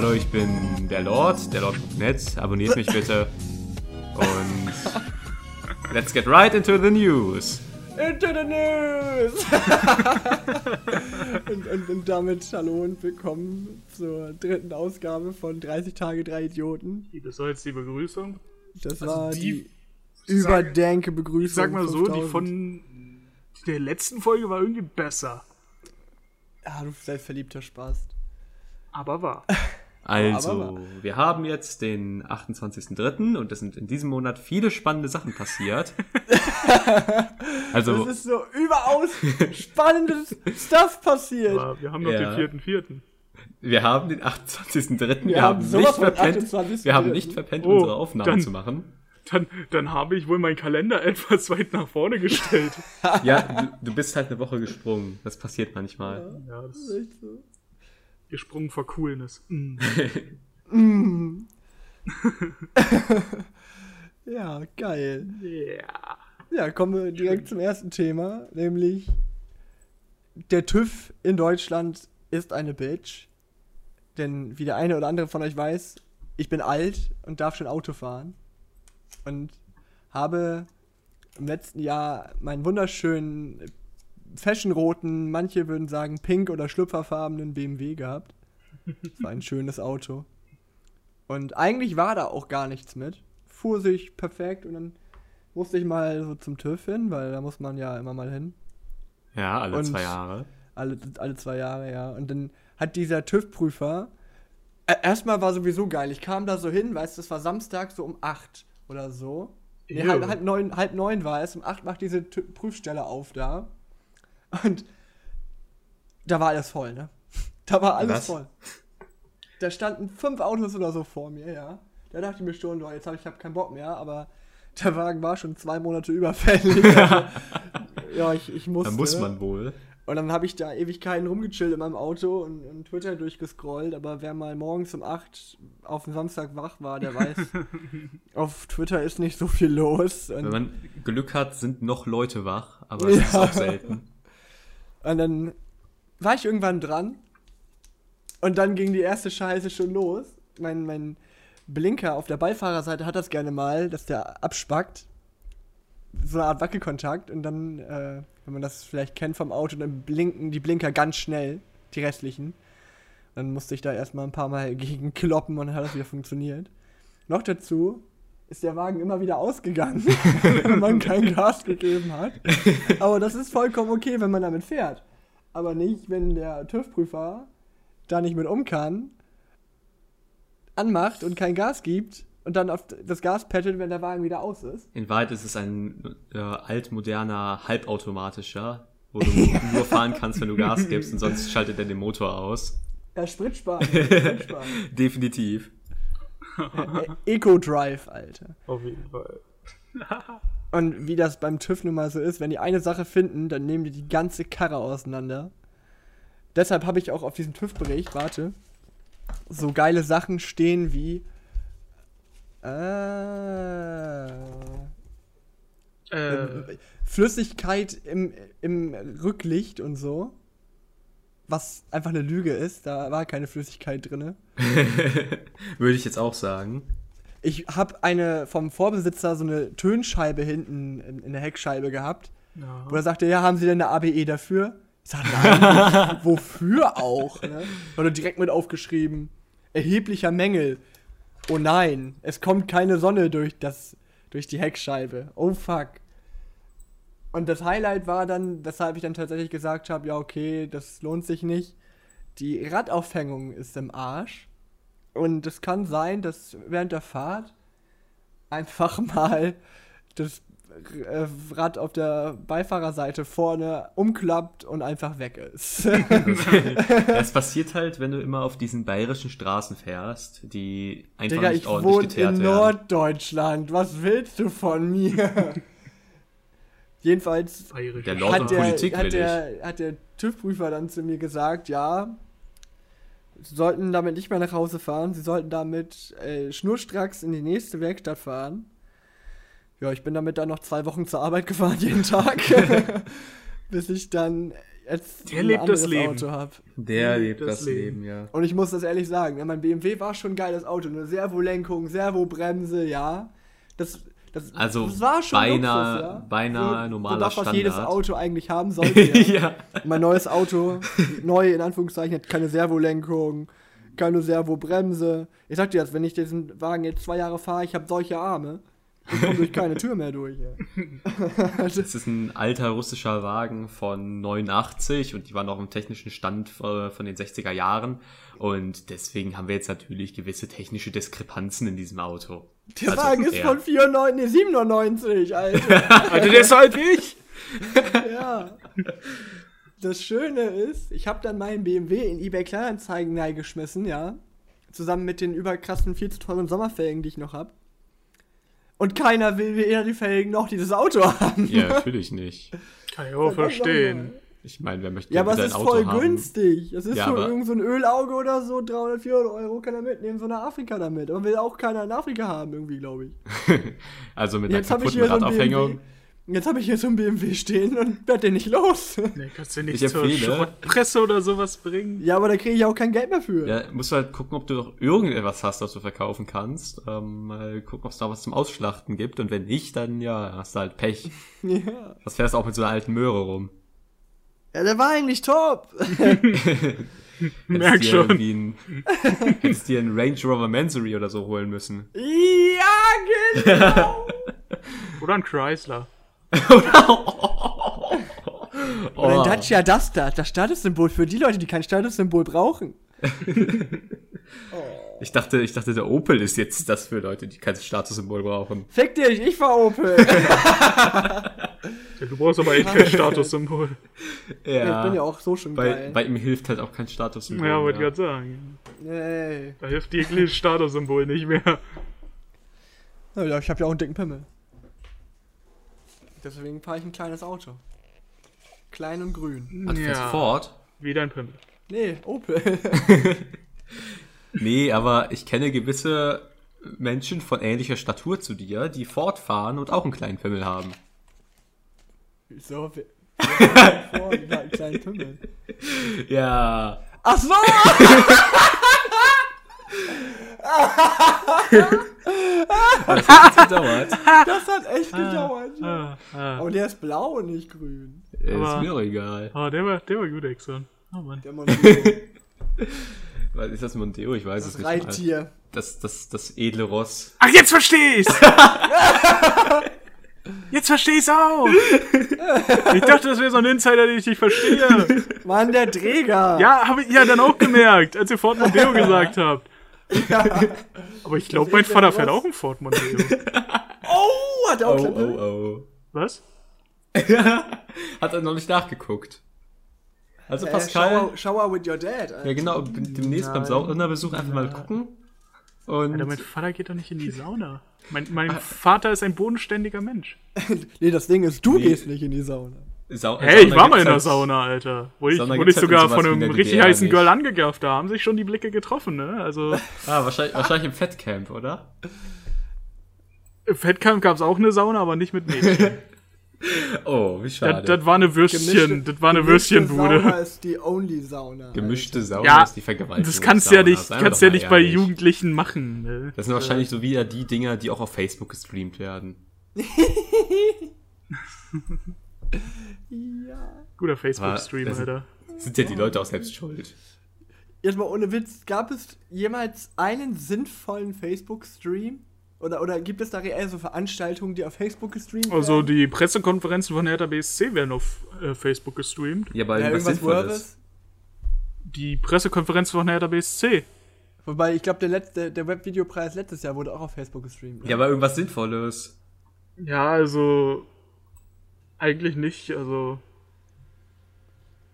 Hallo, ich bin der Lord, der Lord.net. Abonniert mich bitte. Und let's get right into the news. Into the news! und, und, und damit hallo und willkommen zur dritten Ausgabe von 30 Tage, drei Idioten. Das war jetzt die Begrüßung. Das Also war die- die, überdenke Begrüßung. Ich sag mal so, die 5000. von der letzten Folge war irgendwie besser. Ja, du selbstverliebter Spaß. Aber war. Also, wir haben jetzt den 28.03. und es sind in diesem Monat viele spannende Sachen passiert. also, Das ist so überaus spannendes Stuff passiert. Aber wir haben noch Ja. den vierten, vierten. wir haben den 28.03. Wir, Wir haben nicht verpennt, 28.03.. wir haben nicht verpennt, Oh, unsere Aufnahme dann- zu machen. Dann, dann habe ich wohl meinen Kalender etwas weit nach vorne gestellt. Ja, du, du bist halt eine Woche gesprungen. Das passiert manchmal. ja, das ist echt so. Gesprungen vor Coolness. Mm. Ja, geil. Yeah. Ja, kommen wir direkt zum ersten Thema, nämlich der TÜV in Deutschland ist eine Bitch. Denn wie der eine oder andere von euch weiß, ich bin alt und darf schon Auto fahren. Und habe im letzten Jahr meinen wunderschönen fashionroten, manche würden sagen pink oder schlüpferfarbenen BMW gehabt. Das war ein schönes Auto. Und eigentlich war da auch gar nichts mit. Fuhr sich perfekt und dann musste ich mal so zum TÜV hin, weil da muss man ja immer mal hin. Ja, alle Und- zwei Jahre. Alle, alle zwei Jahre, ja. Und dann hat dieser TÜV-Prüfer. äh, Erstmal war sowieso geil. Ich kam da so hin, weißt du, das war Samstag so um 8 oder so. Nee, halb, halb, neun, halb neun war es. Um 8 macht diese Prüfstelle auf da. Und da war alles voll, ne? Da war alles Was? voll. Da standen fünf Autos oder so vor mir, ja. Da dachte ich mir schon, jetzt habe ich hab keinen Bock mehr, aber der Wagen war schon zwei Monate überfällig. Also, ja, ich, ich musste. Da muss man wohl. Und dann habe ich da Ewigkeiten rumgechillt in meinem Auto und, und Twitter durchgescrollt, aber wer mal morgens um 8 auf dem Samstag wach war, der weiß, auf Twitter ist nicht so viel los. Wenn man Glück hat, sind noch Leute wach, aber es ist Ja. auch selten. Und dann war ich irgendwann dran und dann ging die erste Scheiße schon los. Mein, mein Blinker auf der Beifahrerseite hat das gerne mal, dass der abspackt. So eine Art Wackelkontakt und dann, äh, wenn man das vielleicht kennt vom Auto, dann blinken die Blinker ganz schnell, die restlichen. Dann musste ich da erstmal ein paar Mal gegen kloppen und dann hat das wieder funktioniert. Noch dazu ist der Wagen immer wieder ausgegangen, wenn man kein Gas gegeben hat. Aber das ist vollkommen okay, wenn man damit fährt. Aber nicht, wenn der TÜV-Prüfer da nicht mit um kann, anmacht und kein Gas gibt und dann auf das Gas pettelt, wenn der Wagen wieder aus ist. In Wahrheit ist es ein äh, altmoderner, halbautomatischer, wo du nur fahren kannst, wenn du Gas gibst und sonst schaltet er den Motor aus. Ja, Spritsparen. Spritsparen. Definitiv. Äh, Eco-Drive, Alter. Auf jeden Fall. Und wie das beim TÜV nun mal so ist, wenn die eine Sache finden, dann nehmen die die ganze Karre auseinander. Deshalb habe ich auch auf diesem TÜV-Bericht, warte, so geile Sachen stehen wie. Äh, Äh, Flüssigkeit im, im Rücklicht und so. Was einfach eine Lüge ist, da war keine Flüssigkeit drin. Würde ich jetzt auch sagen. Ich habe eine vom Vorbesitzer so eine Tönscheibe hinten in, in der Heckscheibe gehabt. ja. Wo er sagte, ja, haben Sie denn eine ABE dafür? Ich sag, nein, wofür auch? Ne? Oder direkt mit aufgeschrieben, erheblicher Mängel. Oh nein, es kommt keine Sonne durch, das, durch die Heckscheibe. Oh fuck. Und das Highlight war dann, weshalb ich dann tatsächlich gesagt habe, ja okay, das lohnt sich nicht. Die Radaufhängung ist im Arsch. Und es kann sein, dass während der Fahrt einfach mal das äh, Rad auf der Beifahrerseite vorne umklappt und einfach weg ist. Das passiert halt, wenn du immer auf diesen bayerischen Straßen fährst, die einfach Digga, nicht ich ordentlich wohne geteert in werden. Norddeutschland. Was willst du von mir? Jedenfalls Der Lord hat der, Politik hat, der, hat der TÜV-Prüfer dann zu mir gesagt, ja, sie sollten damit nicht mehr nach Hause fahren, sie sollten damit äh, schnurstracks in die nächste Werkstatt fahren. Ja, ich bin damit dann noch zwei Wochen zur Arbeit gefahren, jeden Tag. Bis ich dann jetzt Der ein lebt das anderes Leben. Auto habe. Der lebt das das Leben. Leben, ja. Und ich muss das ehrlich sagen, ja, mein BMW war schon ein geiles Auto. Eine Servolenkung, Servobremse, ja. Das, das, Also das war schon beinahe- Luxus, ja. beinahe Für- normaler für das, was jedes. Auto eigentlich haben sollte. Ja. ja. Mein neues Auto, neu in Anführungszeichen, hat keine Servolenkung, keine Servobremse. Ich sag dir das, wenn ich diesen Wagen jetzt zwei Jahre fahre, ich habe solche Arme. Ich komme durch keine Tür mehr durch. Das ist ein alter russischer Wagen von 89 und die waren noch im technischen Stand äh, von den 60er Jahren. Und deswegen haben wir jetzt natürlich gewisse technische Diskrepanzen in diesem Auto. Der Also, Wagen ist ja. von 94, nee, 97, Alter. Alter, der ist so alt wie ich. ja. Das Schöne ist, ich habe dann meinen BMW in eBay Kleinanzeigen reingeschmissen, ja. Zusammen mit den überkrassen, viel zu teuren Sommerfelgen, die ich noch habe. Und keiner will weder die Felgen noch dieses Auto haben. Ja, natürlich nicht. Kann ich auch verstehen. Ich meine, wer möchte Ja, aber es ist Auto voll haben? günstig. Es ist Ja, so aber- irgend so ein Ölauge oder so, 300, 400 Euro kann er mitnehmen, so nach Afrika damit. Aber will auch keiner in Afrika haben, irgendwie, glaube ich. Also mit einer kaputten Radaufhängung. Jetzt habe ich hier so ein BMW stehen und werd den nicht los. Nee, kannst du nicht Ich zur Schrottpresse oder sowas bringen? ja, aber da kriege ich auch kein Geld mehr für. Ja, musst du halt gucken, ob du noch irgendetwas hast, was du verkaufen kannst. Ähm, mal gucken, ob es da was zum Ausschlachten gibt. Und wenn nicht, dann ja, hast du halt Pech. ja. Was fährst du auch mit so einer alten Möhre rum? Ja, der war eigentlich top. Merk dir schon. irgendwie Ein, hättest dir einen Range Rover Mansory oder so holen müssen. ja, genau. Oder ein Chrysler. Oh. Oder ein Dacia Duster, das Statussymbol für die Leute, die kein Statussymbol brauchen. Ich dachte, ich dachte, der Opel ist jetzt das für Leute, die kein Statussymbol brauchen. Fick dich, ich fahr Opel. Ja, du brauchst aber echt kein Statussymbol. Ja, ich bin ja auch so schon bei, geil. bei ihm hilft halt auch kein Statussymbol. Ja, wollte ich gerade sagen. Nee. Da hilft jegliches Statussymbol nicht mehr. Ja, ich habe ja auch einen dicken Pimmel. Deswegen fahre ich ein kleines Auto. Klein und grün. Ach, du fährst Ford? Wie dein Pimmel. Nee, Opel. Nee, aber ich kenne gewisse Menschen von ähnlicher Statur zu dir, die Ford fahren und auch einen kleinen Pimmel haben. Wieso? Wer- wer hat vor, einen kleinen Pimmel. Ja. Ach so! Das hat gedauert. Das hat echt gedauert. Ah, ah. Aber der ist blau und nicht grün. Ist Aber- mir doch egal. Oh, der war, der war gut, Exxon. Oh Mann. Der Mondeo, Was ist das Mondeo? Ich weiß es das nicht. mal. Reittier. Das, das, das edle Ross. Ach, jetzt versteh ich's! jetzt versteh ich's auch! Ich dachte, das wäre so ein Insider, den ich nicht verstehe. Mann, der Träger. Ja, habe ich ja dann auch gemerkt, als ihr Ford Mondeo gesagt habt. Aber ich glaube, mein Vater ja fährt auch ein Ford Mondeo. Oh, hat er auch Oh, kleine oh, Was? oh. Hat er noch nicht nachgeguckt. Also Äh, Pascal, shower, shower with your dad. Alter. ja genau, demnächst beim Saunabesuch einfach mal gucken. Und Alter, mein Vater geht doch nicht in die Sauna. Mein, mein Vater ist ein bodenständiger Mensch. Nee, das Ding ist, du Nee. gehst nicht in die Sauna. Sau Hey, ich Sauna war mal in der halt- Sauna, Alter. Wurde ich, wurde ich halt sogar von einem richtig DDR heißen nicht. Girl angegafft. Da haben sich schon die Blicke getroffen, ne? Also, Ah, wahrscheinlich, wahrscheinlich im Fettcamp, oder? im Fettcamp gab's auch eine Sauna, aber nicht mit Mädchen. Oh, wie Das, schade. das war eine Würstchen, das war eine gemischte Würstchenbude. Sauna ist die only Sauna. Gemischte Sauna Ja, ist die Vergewaltigung. Das kannst du ja nicht, kannst ja nicht bei ehrlich. Jugendlichen machen. Ne? Das sind wahrscheinlich so wieder die Dinger, die auch auf Facebook gestreamt werden. Ja. Guter Facebook-Stream, das- Alter. Sind ja die Leute auch selbst schuld. Jetzt mal ohne Witz, gab es jemals einen sinnvollen Facebook-Stream? Oder, oder gibt es da reell so Veranstaltungen, die auf Facebook gestreamt Also werden? die Pressekonferenzen von Hertha BSC werden auf äh, Facebook gestreamt. Ja, aber ja, was irgendwas Sinnvolles. Die Pressekonferenz von Hertha BSC. Wobei, ich glaube, der, letzte, der Webvideopreis letztes Jahr wurde auch auf Facebook gestreamt. ne? Ja, aber irgendwas Sinnvolles. Ja, also eigentlich nicht. Also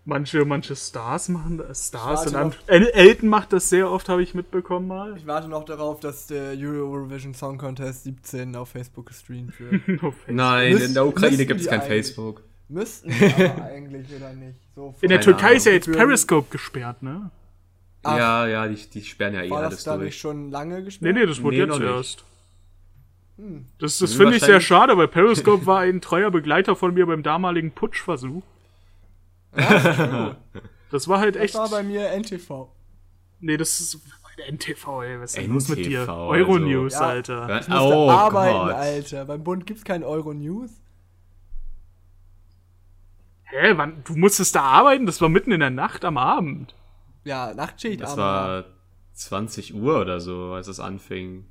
manche, manche Stars machen das. Stars und El Elton macht das sehr oft, habe ich mitbekommen mal. Ich warte noch darauf, dass der Eurovision Song Contest 17 auf Facebook gestreamt wird. Nein, Müsst- in der Ukraine gibt es kein eigentlich. Facebook. Müssten die aber eigentlich, oder nicht? So In der Türkei ist ja jetzt Periscope gesperrt, ne? Ach. Ja, ja, die, die sperren ja eh War alles das da nicht durch. schon lange Nee, gesperrt? nee, das wurde Nee, jetzt noch nicht. erst. Hm. Das, das Will finde ich sehr schade, weil Periscope war ein treuer Begleiter von mir beim damaligen Putschversuch. Das war halt Das echt. war bei mir NTV. nee, das ist NTV, ey. Was ist denn los mit dir? NTV, Euronews, also. Ja. Alter. Ich musste oh arbeiten, Gott. Alter. Beim Bund gibt's kein Euro-News. Hä, wann? Du musstest da arbeiten? Das war mitten in der Nacht am Abend. Ja, Nachtschicht. Das aber- war 20 Uhr oder so, als es anfing.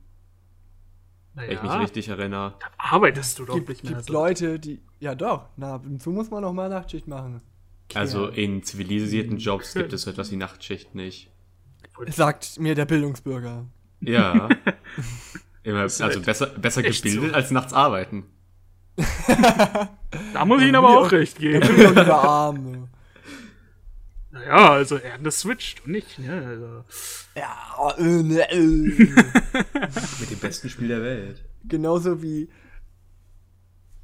Wenn ich mich Naja, richtig erinnere. arbeitest du doch gibt, nicht mehr. gibt so. Leute, die. Ja, doch. Na, ab und zu muss man noch mal Nachtschicht machen. Also in Hm, zivilisierten Jobs gibt es so etwas wie Nachtschicht nicht. Sagt mir der Bildungsbürger. Ja. Immer, also halt besser, besser gebildet so. als nachts arbeiten. Da muss ich Ihnen aber Ja, auch recht geben. bin ja lieber arm. Ne? Naja, also er hat das switcht und nicht, ne? Also, Ja, äh, ne, äh. Mit dem besten Spiel der Welt. Genauso wie.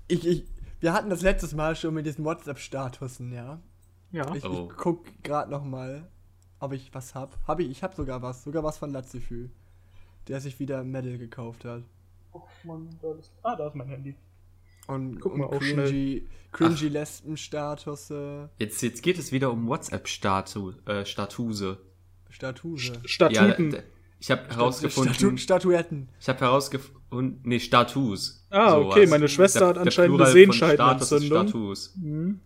Ich, ich, wir hatten das letztes Mal schon mit diesen WhatsApp-Statusen, ja. Ja. Ich, Oh. ich guck gerade noch mal, ob ich was hab. Hab ich, ich hab sogar was, sogar was von Latzifü, der sich wieder Medal gekauft hat. Oh Mann, da ist, ah, da ist mein Handy. Und, Guck mal und auch schnell. cringy, cringy Lesben-Status, Jetzt, jetzt geht es wieder um WhatsApp-Statuse. Äh, Statuse. Statuse. Statuten. d- ich habe herausgefunden. Statu Statuetten. Ich habe herausgefunden. Nee, Status. Ah, okay, meine Schwester hat anscheinend eine Sehenscheidenentzündung. Status ist Status. Mhm.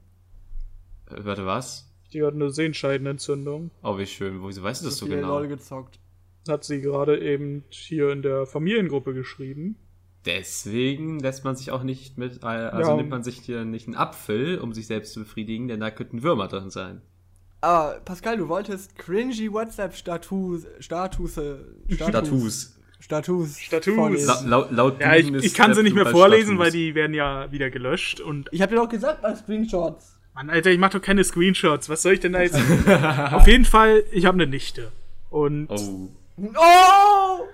Warte, was? Die hat eine Sehenscheidenentzündung. Oh, wie schön. Wieso weißt du das so genau? LOL gezockt. Hat sie gerade eben hier in der Familiengruppe geschrieben. Deswegen lässt man sich auch nicht mit, äh, also Ja. nimmt man sich hier nicht einen Apfel, um sich selbst zu befriedigen, denn da könnten Würmer drin sein. Aber Pascal, du wolltest cringy WhatsApp-Status, Status. Status. Status. vorlesen. La laut, laut Ja, ich, ich kann sie nicht mehr vorlesen, Status. weil die werden ja wieder gelöscht. Und Ich hab dir doch gesagt bei Screenshots. Mann, Alter, ich mach doch keine Screenshots. Was soll ich denn da jetzt? Auf jeden Fall, ich habe eine Nichte. Und Oh. Oh!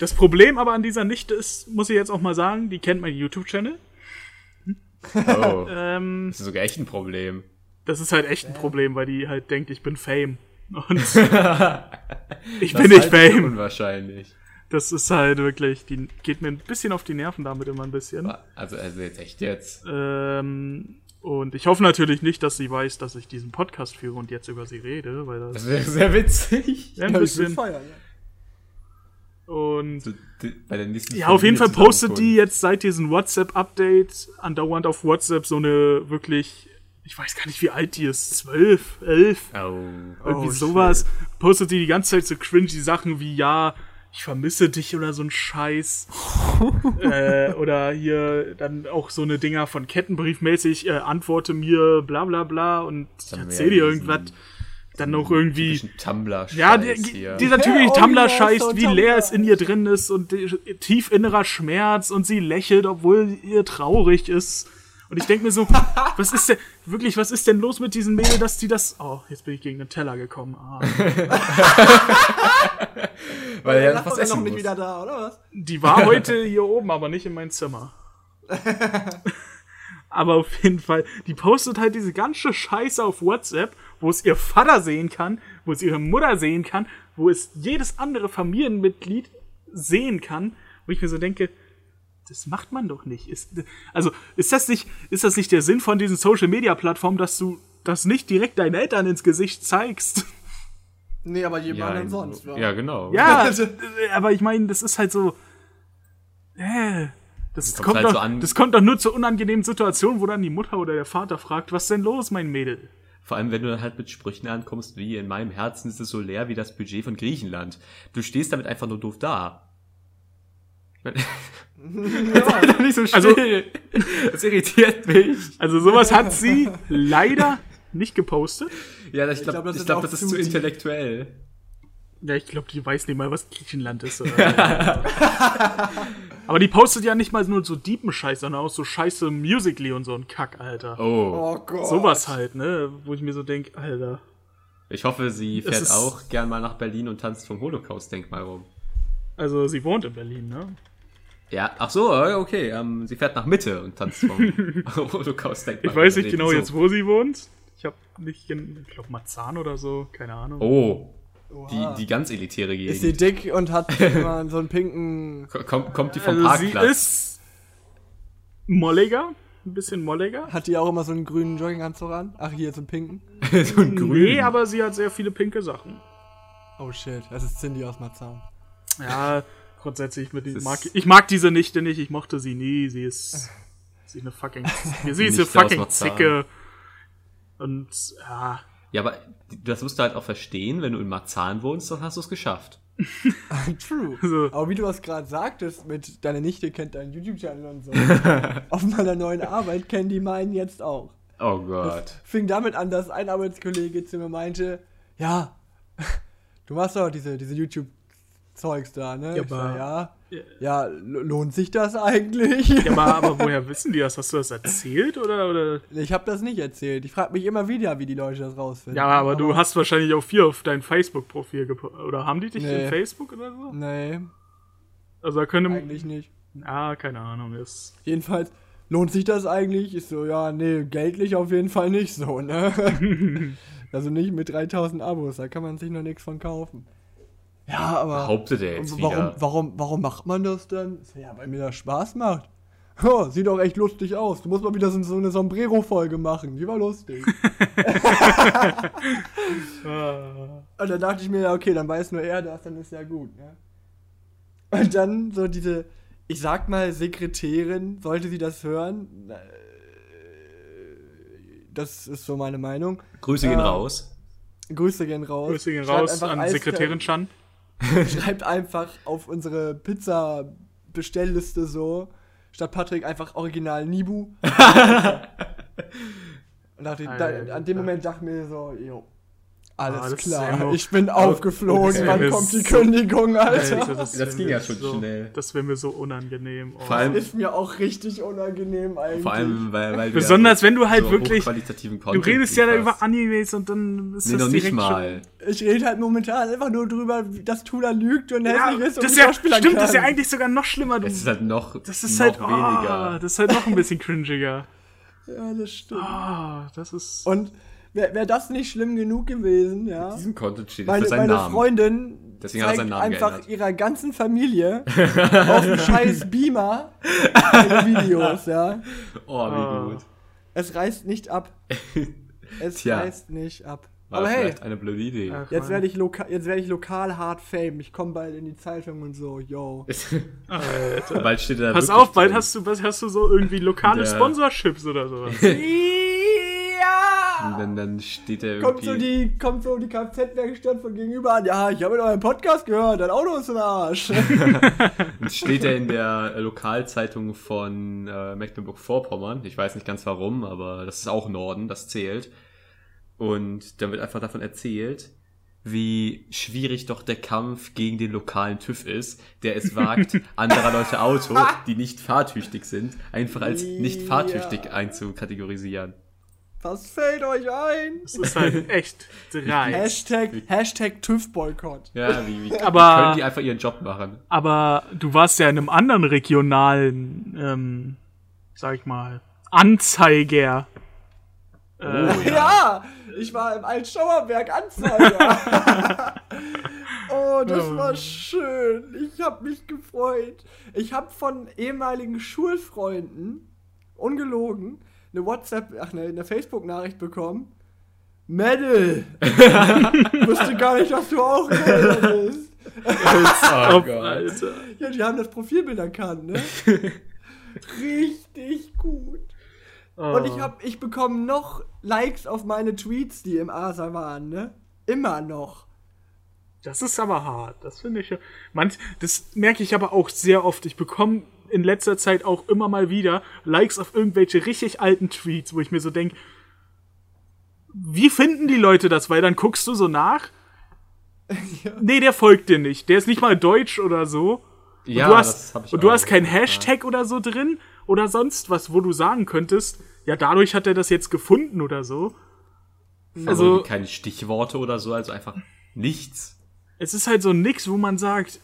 das Problem aber an dieser Nichte ist, muss ich jetzt auch mal sagen, die kennt meinen YouTube-Channel. Oh. Ähm, Das ist sogar echt ein Problem. das ist halt echt ein Problem, weil die halt denkt, ich bin Fame. Und ich bin nicht für Fame. Unwahrscheinlich. Das ist halt wirklich, die geht mir ein bisschen auf die Nerven damit immer ein bisschen. Also, also jetzt echt jetzt. Ähm, und ich hoffe natürlich nicht, dass sie weiß, dass ich diesen Podcast führe und jetzt über sie rede, weil das Das wäre sehr witzig. ja, ein Ja, bisschen. feiern, ja. Und So, die- bei der nächsten ja, auf jeden Fall postet die jetzt seit diesem WhatsApp-Update andauernd auf WhatsApp so eine wirklich, ich weiß gar nicht, wie alt die ist, zwölf, elf, Oh. irgendwie Oh, sowas. Postet die die ganze Zeit so cringy Sachen wie, ja, ich vermisse dich oder so ein Scheiß. äh, oder hier dann auch so eine Dinger von Kettenbriefmäßig, äh, antworte mir, bla bla bla und erzähl dir irgendwas. Dann noch irgendwie. Typischen Tumblr-Scheiß Ja, die, hier. dieser typische Tumblr-Scheiß, so wie leer Tumblr. es in ihr drin ist und die, tief innerer Schmerz und sie lächelt, obwohl ihr traurig ist. Und ich denke mir so, was ist denn, wirklich, was ist denn los mit diesen Mädel, dass die das, oh, jetzt bin ich gegen den Teller gekommen. Ah. Weil Ja, er was was ist essen noch nicht muss. wieder da, oder was? Die war heute hier oben, aber nicht in mein Zimmer. aber auf jeden Fall, die postet halt diese ganze Scheiße auf WhatsApp, wo es ihr Vater sehen kann, wo es ihre Mutter sehen kann, wo es jedes andere Familienmitglied sehen kann, wo ich mir so denke, das macht man doch nicht. Ist, also, ist das nicht, ist das nicht der Sinn von diesen Social Media Plattformen, dass du das nicht direkt deinen Eltern ins Gesicht zeigst? Nee, aber Ja, jemandem in- sonst, wa? ja, genau. Ja, äh, aber ich meine, das ist halt so. Äh, das Kommt kommt, halt doch, so an- das kommt doch nur zur unangenehmen Situation, wo dann die Mutter oder der Vater fragt, was denn los, mein Mädel? Vor allem, wenn du dann halt mit Sprüchen ankommst, wie in meinem Herzen ist es so leer wie das Budget von Griechenland. Du stehst damit einfach nur doof da. Ja. nicht so Also- das irritiert mich. Also sowas hat sie leider nicht gepostet. Ja, ich glaube, glaub, das ich ist glaub, das ist zu intellektuell. Ja, ich glaube, die weiß nicht mal, was Griechenland ist. Oder? Aber die postet ja nicht mal nur so deepen Scheiß, sondern auch so scheiße Musically und so ein Kack, Alter. Oh. Oh Gott. Sowas halt, ne? Wo ich mir so denke, Alter. Ich hoffe, sie fährt auch gern mal nach Berlin und tanzt vom Holocaust-Denkmal rum. Also sie wohnt in Berlin, ne? Ja, ach so, okay. Ähm, sie fährt nach Mitte und tanzt vom Holocaust-Denkmal. Ich weiß nicht genau so. jetzt, wo sie wohnt. Ich habe nicht, gen- ich glaube Marzahn oder so, keine Ahnung. Oh, die, die ganz elitäre Ist sie Gegend. dick und hat immer so einen pinken. Ko- Kommt, kommt die vom also sie Parkplatz? ist molliger, ein bisschen molliger. Hat die auch immer so einen grünen Jogginganzug an? Ach, hier so einen pinken. so ein Grün. Nee, aber sie hat sehr viele pinke Sachen. Oh shit, das ist Cindy aus Marzahn. Ja, grundsätzlich mit die, Das mag, ich mag diese Nichte nicht, ich mochte sie nie. Sie ist, sie ist eine fucking, sie ist eine fucking. Zicke. Und ja, Ja, aber das musst du halt auch verstehen, wenn du in Marzahn wohnst, dann hast du es geschafft. True. Also- Aber wie du das gerade sagtest, mit deine Nichte kennt deinen YouTube-Channel und so. auf meiner neuen Arbeit kennen die meinen jetzt auch. Oh Gott. Fing damit an, dass ein Arbeitskollege zu mir meinte, ja, du machst doch diese, diese YouTube-Zeugs da, ne? Ja, aber- ja, ja, lo- lohnt sich das eigentlich? ja aber, aber woher wissen die das? Hast du das erzählt oder? oder? Ich habe das nicht erzählt. Ich frage mich immer wieder, wie die Leute das rausfinden. Ja, aber du hast wahrscheinlich auch viel auf dein Facebook-Profil gepostet. Oder haben die dich Nee. in Facebook oder so? Nee, Also da könnte. eigentlich nicht. Ah, keine Ahnung. Ist, Jedenfalls, lohnt sich das eigentlich? Ich so, ja, nee, geldlich auf jeden Fall nicht so, ne? also nicht mit 3000 Abos, da kann man sich noch nichts von kaufen. Ja, aber Behauptet er jetzt warum, wieder. warum, warum macht man das dann? Ja, weil mir das Spaß macht. Oh, sieht auch echt lustig aus. Du musst mal wieder so, eine Sombrero-Folge machen. Die war lustig. Und dann dachte ich mir, ja, okay, dann weiß nur er das, dann ist ja gut. Ne? Und dann so diese, ich sag mal, Sekretärin, sollte sie das hören, äh, das ist so meine Meinung. Grüße gehen Ja. raus. Grüße gehen raus. Grüße gehen raus einfach an Sekretärin Chan. Schreibt einfach auf unsere Pizza-Bestellliste so, statt Patrick einfach original Nibu. Und dachte, ich- da, an dem Moment dachte ich mir so, jo, alles das klar, ja ich bin aufgeflogen, das wann kommt die so- Kündigung, Alter? Alter, Das wär ging ja schon so, schnell. Das wäre mir so unangenehm. Oh. Vor allem, Ist mir auch richtig unangenehm eigentlich. vor allem weil, weil Besonders, wenn du halt so wirklich- du Content redest ja da über Animes und dann ist Nee, das noch nicht mal. ich rede halt momentan einfach nur drüber, dass Tula lügt und Schon, ja, hässlich ist und das ja, stimmt, kann. das ist ja eigentlich sogar noch schlimmer. Du, Es ist halt noch, das ist noch halt weniger. Ah, das ist halt noch ein bisschen cringiger. Ja, das stimmt. Ah, das ist. Und wäre wär das nicht schlimm genug gewesen, ja? Diesem Content steht Meine, für seinen meine Namen. Freundin Deswegen hat er zeigt seinen Namen einfach geändert. ihrer ganzen Familie auf dem scheiß Beamer ihre Videos, ja. Oh, wie Ah. gut. Es reißt nicht ab. Es Tja. reißt nicht ab. War Aber hey, vielleicht eine blöde Idee. Ach, jetzt werde ich, loka jetzt werd ich lokal hard fame. Ich komme bald in die Zeitung und so, yo. Alter. bald steht er da Pass auf, bald drin. hast du, was hast du so irgendwie lokale Sponsorships oder sowas. Und dann, dann steht er Kommt so, irgendwie. die, kommt so die Kfz-Werkstatt von gegenüber an. Ja, ich habe in eurem Podcast gehört, dein Auto ist ein Arsch. Dann steht er in der äh, Lokalzeitung von äh, Mecklenburg-Vorpommern. Ich weiß nicht ganz warum, aber das ist auch Norden, das zählt. Und dann wird einfach davon erzählt, wie schwierig doch der Kampf gegen den lokalen TÜV ist, der es wagt, anderer Leute Auto, die nicht fahrtüchtig sind, einfach als nicht fahrtüchtig einzukategorisieren. Was fällt euch ein? Das ist halt echt dreist. Hashtag, Hashtag TÜV-Boykott. Ja, wie, wie Aber- können die einfach ihren Job machen? Aber du warst ja in einem anderen regionalen, ähm, sag ich mal, Anzeiger. Oh, Äh, Ja, ich war im Altschauerberg Anzeiger. oh, das war schön. Ich habe mich gefreut. Ich habe von ehemaligen Schulfreunden, ungelogen, eine WhatsApp, ach ne, eine Facebook-Nachricht bekommen. Mädel! Wusste gar nicht, dass du auch Mädel bist. Oh Auf, Alter. Ja, die haben das Profilbild erkannt, ne? Richtig gut. Und ich hab, ich bekomme noch Likes auf meine Tweets, die im Asa waren, ne? Immer noch. Das ist aber hart. Das finde ich ja. Manch, das merke ich aber auch sehr oft. Ich bekomme in letzter Zeit auch immer mal wieder Likes auf irgendwelche richtig alten Tweets, wo ich mir so denke, wie finden die Leute das? Weil dann guckst du so nach. Nee, der folgt dir nicht. Der ist nicht mal deutsch oder so. Ja, du hast, das hab ich und du hast kein Hashtag oder so drin oder sonst was, wo du sagen könntest, ja, dadurch hat er das jetzt gefunden oder so. Also Also, keine Stichworte oder so, also einfach nichts. es ist halt so nix, wo man sagt,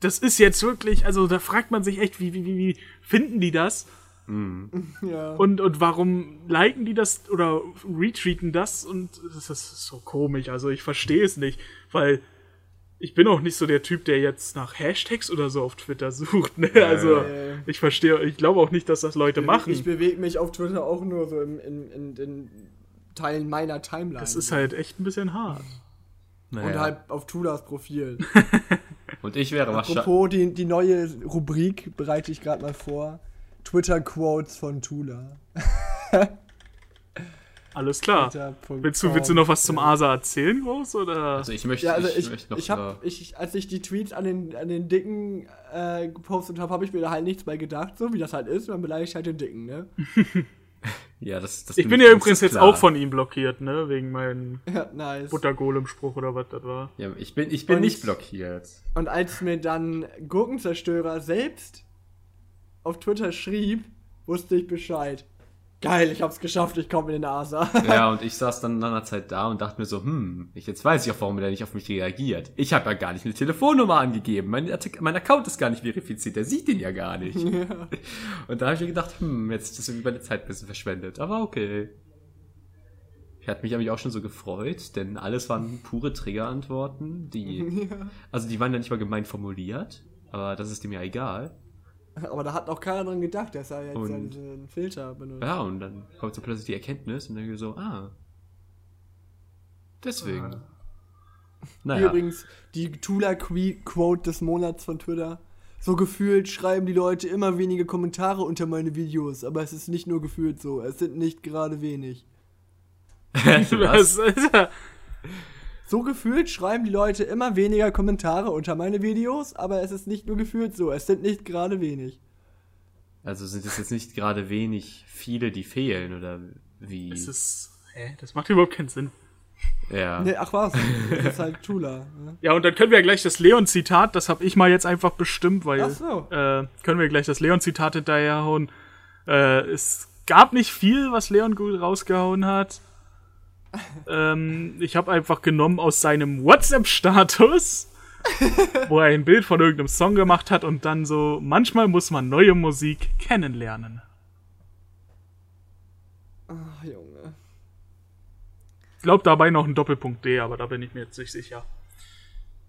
das ist jetzt wirklich, also da fragt man sich echt, wie, wie, wie, wie finden die das? Ja. Und, und warum liken die das oder retweeten das? Und das ist so komisch, also ich verstehe es nicht, weil ich bin auch nicht so der Typ, der jetzt nach Hashtags oder so auf Twitter sucht. Ne? Also ja. ich verstehe, ich glaube auch nicht, dass das Leute machen. Ich bewege mich auf Twitter auch nur so in, in, in den Teilen meiner Timeline. Das ist halt echt ein bisschen hart. Und Naja. halt auf Tulas Profil. Und ich wäre wahrscheinlich. Apropos, die, die neue Rubrik bereite ich gerade mal vor. Twitter-Quotes von Tula. Alles klar. Willst du, willst du noch was zum Asa erzählen, groß? Oder? Also ich möchte, Ja, also ich, ich, möchte noch ich habe, äh, ich, als ich die Tweets an den, an den Dicken äh, gepostet habe, habe ich mir da halt nichts bei gedacht, so wie das halt ist, man beleidigt halt den Dicken, ne? ja, das, das ich bin ja übrigens jetzt klar. auch von ihm blockiert, ne? Wegen meinem Ja, nice. Buttergolem-Spruch oder was das war. Ja, ich bin, ich bin Und- nicht blockiert. Und als mir dann Gurkenzerstörer selbst auf Twitter schrieb, wusste ich Bescheid. Geil, ich hab's geschafft, ich komme in den ASA. Ja, und ich saß dann nach einer Zeit da und dachte mir so, hm, ich, jetzt weiß ich auch, warum er nicht auf mich reagiert. Ich habe ja gar nicht eine Telefonnummer angegeben. Mein, mein Account ist gar nicht verifiziert, der sieht den ja gar nicht. Und da habe ich mir gedacht, hm, jetzt ist irgendwie meine Zeit ein bisschen verschwendet. Aber okay. Ich hatte mich eigentlich auch schon so gefreut, denn alles waren pure Triggerantworten, die, also die waren ja nicht mal gemein formuliert, aber das ist dem ja egal. Aber da hat noch keiner dran gedacht, dass er jetzt Und- diesen Filter benutzt. Ja, und dann kommt so plötzlich die Erkenntnis und dann so, ah. Deswegen. Hier Naja. übrigens die Tula-Quote des Monats von Twitter. So gefühlt schreiben die Leute immer wenige Kommentare unter meine Videos, aber es ist nicht nur gefühlt so, es sind nicht gerade wenig. Was? So gefühlt schreiben die Leute immer weniger Kommentare unter meine Videos, aber es ist nicht nur gefühlt so, es sind nicht gerade wenig. Also sind es jetzt nicht gerade wenig viele, die fehlen, oder wie? Das ist. Hä? Das macht überhaupt keinen Sinn. ja. Nee, ach was, das ist halt Tula. Ne? Ja, und dann können wir ja gleich das Leon-Zitat, das habe ich mal jetzt einfach bestimmt, weil. Ach so. Äh, können wir gleich das Leon-Zitat hinterherhauen. Äh, es gab nicht viel, was Leon gut rausgehauen hat. Ähm, ich habe einfach genommen aus seinem WhatsApp-Status, wo er ein Bild von irgendeinem Song gemacht hat und dann so, manchmal muss man neue Musik kennenlernen. Ach, Junge. Ich glaube dabei noch ein Doppelpunkt D, aber da bin ich mir jetzt nicht sicher.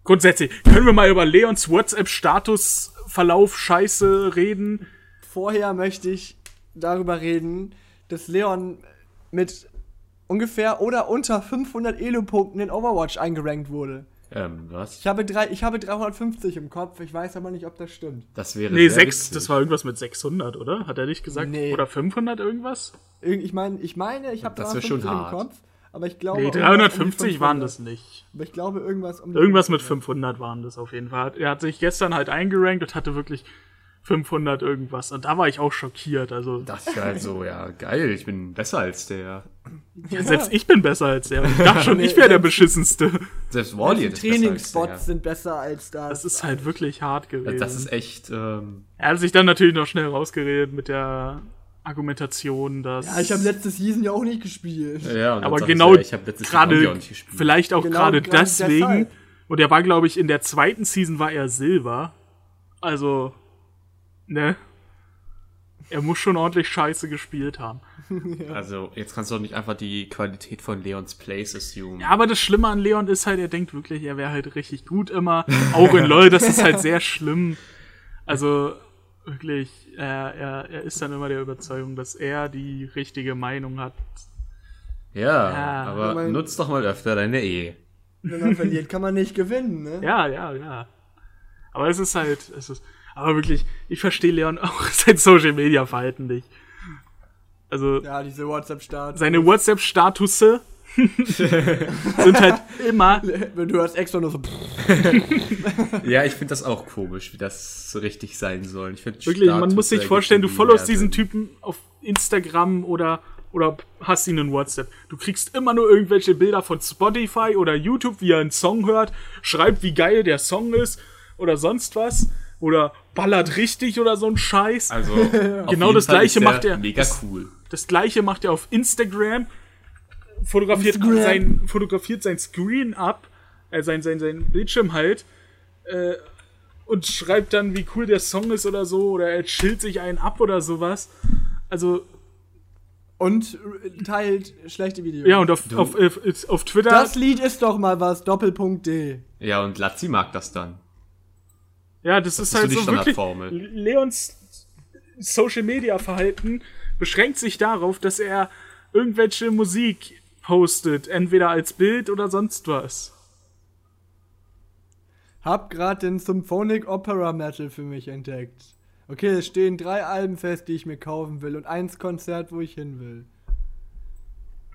Grundsätzlich, können wir mal über Leons WhatsApp-Statusverlauf Scheiße reden? Vorher möchte ich darüber reden, dass Leon mit ungefähr oder unter 500 Elo-Punkten in Overwatch eingerankt wurde. Ähm, was? Ich habe, drei, ich habe 350 im Kopf, ich weiß aber nicht, ob das stimmt. Das wäre Nee, sehr 6, witzig. das war irgendwas mit 600, oder? Hat er nicht gesagt? Nee. Oder 500 irgendwas? Irgend- Ich meine, ich meine, ich habe Das wär 350 schon im hart. Kopf, aber ich glaube Nee, irgendwas um die 350 waren 500. das nicht. Aber ich glaube irgendwas um Irgendwas mit 500. 500 waren das auf jeden Fall. Er hat sich gestern halt eingerankt und hatte wirklich 500 irgendwas. Und da war ich auch schockiert. Also, Das ist halt so, ja, geil, ich bin besser als der. selbst ich bin besser als er. Und ich dachte schon, Nee, ich wäre der beschissenste. Selbst Warrior ist besser als Trainingsspots der. sind besser als das. Das ist halt wirklich hart gewesen. Das ist echt, ähm, er hat sich dann natürlich noch schnell rausgeredet mit der Argumentation, dass. ja, ich habe letzte Season ja auch nicht gespielt. ja, und dann aber genau so, ja, letztes gerade auch nicht gespielt. vielleicht auch Genau, gerade gerade deswegen deshalb. und er war glaube ich in der zweiten Season war er Silber also ne er muss schon ordentlich Scheiße gespielt haben Also, jetzt kannst du doch nicht einfach die Qualität von Leons Plays assumen. ja aber das Schlimme an Leon ist halt er denkt wirklich er wäre halt richtig gut immer auch in LoL das ist halt sehr schlimm also wirklich er, er, er ist dann immer der Überzeugung dass er die richtige Meinung hat Ja, Ja. aber Ich mein- nutz doch mal öfter deine E. Wenn man verliert, kann man nicht gewinnen, ne? Ja, ja, ja. Aber es ist halt, es ist, aber wirklich, ich verstehe Leon auch sein Social Media Verhalten nicht. Also, Ja, diese WhatsApp-Start. seine WhatsApp-Statusse sind halt immer, Wenn du hast extra nur so. Ja, ich finde das auch komisch, wie das so richtig sein soll. Ich find wirklich, man Status muss sich vorstellen, du followst diesen Sinn. Typen auf Instagram oder, oder hast ihn in WhatsApp. Du kriegst immer nur irgendwelche Bilder von Spotify oder YouTube, wie er einen Song hört, schreibt, wie geil der Song ist oder sonst was. Oder ballert richtig oder so ein Scheiß. Also, Genau das Fall Gleiche ist macht er. Mega cool. Das gleiche macht er auf Instagram, fotografiert Instagram. sein, fotografiert sein Screen ab, äh, sein, sein, sein Bildschirm halt, äh, und schreibt dann, wie cool der Song ist oder so, oder er chillt sich einen ab oder sowas. Also, Und teilt schlechte Videos. ja, und auf, auf, auf, auf Twitter, Das Lied ist doch mal was. Doppelpunkt D. Ja, und Lazzi mag das dann. Ja, das, ist ist so halt die so wirklich. Standardformel. Leons Social Media Verhalten beschränkt sich darauf, dass er irgendwelche Musik postet, entweder als Bild oder sonst was. Hab grad den Symphonic Opera Metal für mich entdeckt. Okay, es stehen drei Alben fest, die ich mir kaufen will und eins Konzert, wo ich hin will.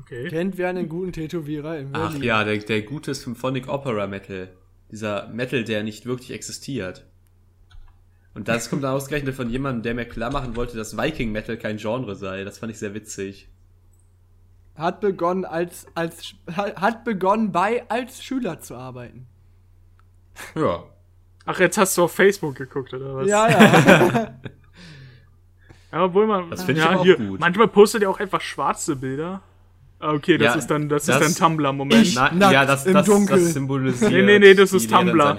Okay. Kennt wer einen guten Tätowierer in Ach Berlin? ja, der, der gute Symphonic Opera Metal. Dieser Metal, der nicht wirklich existiert. Und das kommt dann ausgerechnet von jemandem, der mir klar machen wollte, dass Viking Metal kein Genre sei. Das fand ich sehr witzig. Hat begonnen als, als, hat begonnen bei als Schüler zu arbeiten. Ja. Ach, jetzt hast du auf Facebook geguckt, oder was? Ja, ja. Ja, obwohl man. Das find ich ja, auch hier, gut. Manchmal postet er auch einfach schwarze Bilder. Ah, Okay, das Ja, ist dann, das, das- ist dann Na, Nackt ja, das, im das, Dunkeln. das symbolisiert. Nee, nee, nee, das ist Tumblr.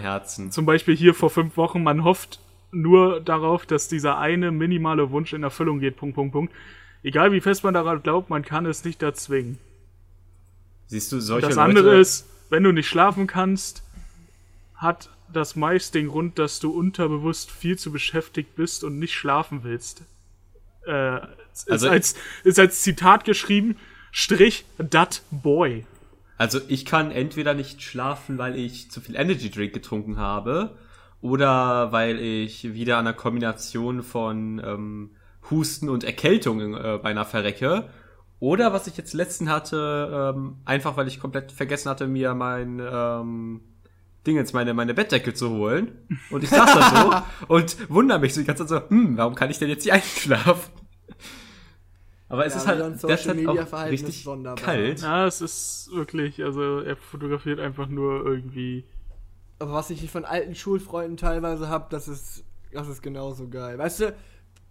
Zum Beispiel hier vor fünf Wochen, man hofft nur darauf, dass dieser eine minimale Wunsch in Erfüllung geht. Punkt, Punkt, Punkt. Egal wie fest man daran glaubt, man kann es nicht erzwingen. Siehst du, solche Das Leute. andere ist, wenn du nicht schlafen kannst, hat das meist den Grund, dass du unterbewusst viel zu beschäftigt bist und nicht schlafen willst. Äh, ist, Also- als, ist als Zitat geschrieben, Strich, dat boy. Also ich kann entweder nicht schlafen, weil ich zu viel Energy Drink getrunken habe, oder weil ich wieder an einer Kombination von ähm, Husten und Erkältung äh, beinahe verrecke. Oder was ich jetzt letzten hatte, ähm, einfach weil ich komplett vergessen hatte, mir mein ähm, Ding jetzt meine, meine Bettdecke zu holen. Und ich saß da so und wundere mich so die ganze Zeit so, hm, warum kann ich denn jetzt nicht einschlafen? Aber es Ja, ist halt dann Social derzeit Media auch richtig sonderbar. kalt. Ja, es ist wirklich, also er fotografiert einfach nur irgendwie. Aber was ich von alten Schulfreunden teilweise hab, das ist, das ist genauso geil. Weißt du,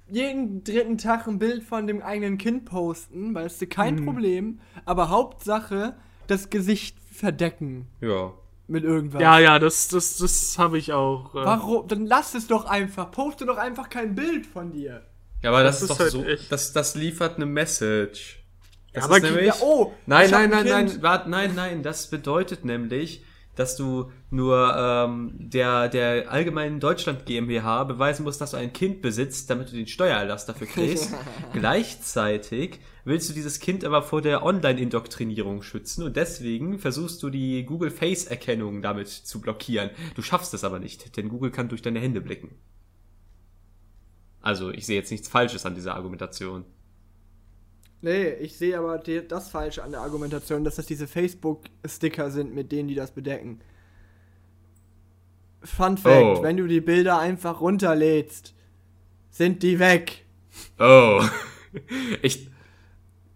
jeden dritten Tag ein Bild von dem eigenen Kind posten, weißt du, kein Problem. Aber Hauptsache, das Gesicht verdecken Ja. mit irgendwas. Ja, ja, das, das, das habe ich auch. Äh, Warum? Dann lass es doch einfach. Poste doch einfach kein Bild von dir. Ja, aber das, Das ist ist doch halt so, echt- das, das liefert eine Message. Das aber ist nämlich, Ja, oh, nein, nein, ein nein, nein, warte, nein, nein, das bedeutet nämlich, dass du nur ähm, der, der allgemeinen Deutschland GmbH beweisen musst, dass du ein Kind besitzt, damit du den Steuererlass dafür kriegst. Gleichzeitig willst du dieses Kind aber vor der Online-Indoktrinierung schützen und deswegen versuchst du die Google Face-Erkennung damit zu blockieren. Du schaffst es aber nicht, denn Google kann durch deine Hände blicken. Also, ich sehe jetzt nichts Falsches an dieser Argumentation. Nee, ich sehe aber die, das Falsche an der Argumentation, dass das diese Facebook-Sticker sind, mit denen die das bedecken. Fun Fact, Oh. wenn du die Bilder einfach runterlädst, sind die weg. Oh. Ich.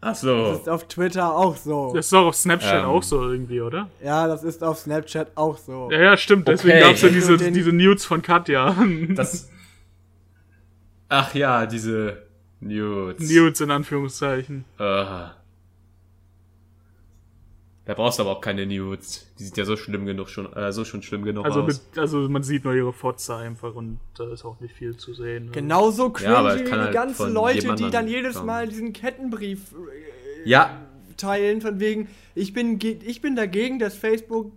Ach Das so. ist auf Twitter auch so. das ist doch auf Snapchat Ähm. auch so irgendwie, oder? Ja, das ist auf Snapchat auch so. Ja, ja, stimmt. Deswegen Okay. gab's ja diese, diese Nudes von Katja. Das. Ach ja, diese Nudes. Nudes in Anführungszeichen. Ah. Da brauchst du aber auch keine Nudes. Die sieht ja so schlimm genug schon, äh, so schon schlimm genug Also, aus. mit, also man sieht nur ihre Fotze einfach und da ist auch nicht viel zu sehen. ne? Genauso cringy Ja, wie die halt ganzen Leute, die dann jedes kommen. Mal diesen Kettenbrief äh, Ja, teilen, von wegen, ich bin, ich bin dagegen, dass Facebook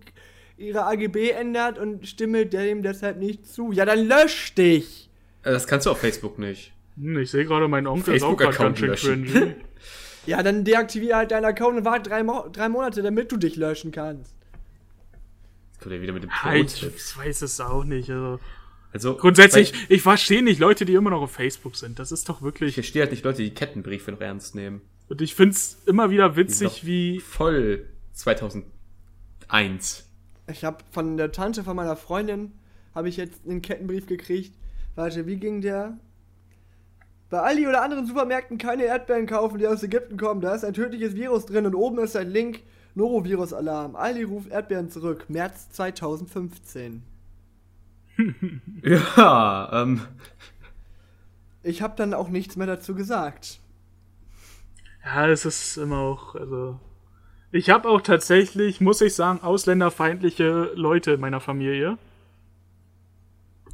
ihre AGB ändert und stimme dem deshalb nicht zu. Ja, dann lösch dich! äh, das kannst du auf Facebook nicht. Hm, Ich sehe gerade, mein Onkel ist auch gerade ganz schön löschen. cringy. Ja, dann deaktiviere halt deinen Account und warte drei, Mo drei Monate, damit du dich löschen kannst. Jetzt kommt er wieder mit dem Ah, ich weiß es auch nicht. Also Also, grundsätzlich, weil ich verstehe nicht Leute, die immer noch auf Facebook sind. Das ist doch Ich wirklich. verstehe halt nicht Leute, die Kettenbriefe noch ernst nehmen. Und ich find's immer wieder witzig, wie. Voll 2001. Ich habe von der Tante von meiner Freundin, habe ich jetzt einen Kettenbrief gekriegt. Warte, wie ging der? Bei Aldi oder anderen Supermärkten keine Erdbeeren kaufen, die aus Ägypten kommen. Da ist ein tödliches Virus drin und oben ist ein Link. Norovirus-Alarm. Aldi ruft Erdbeeren zurück. März 2015. Ja, ähm, Ich habe dann auch nichts mehr dazu gesagt. Ja, es ist immer auch. Also. Ich habe auch tatsächlich, muss ich sagen, ausländerfeindliche Leute in meiner Familie.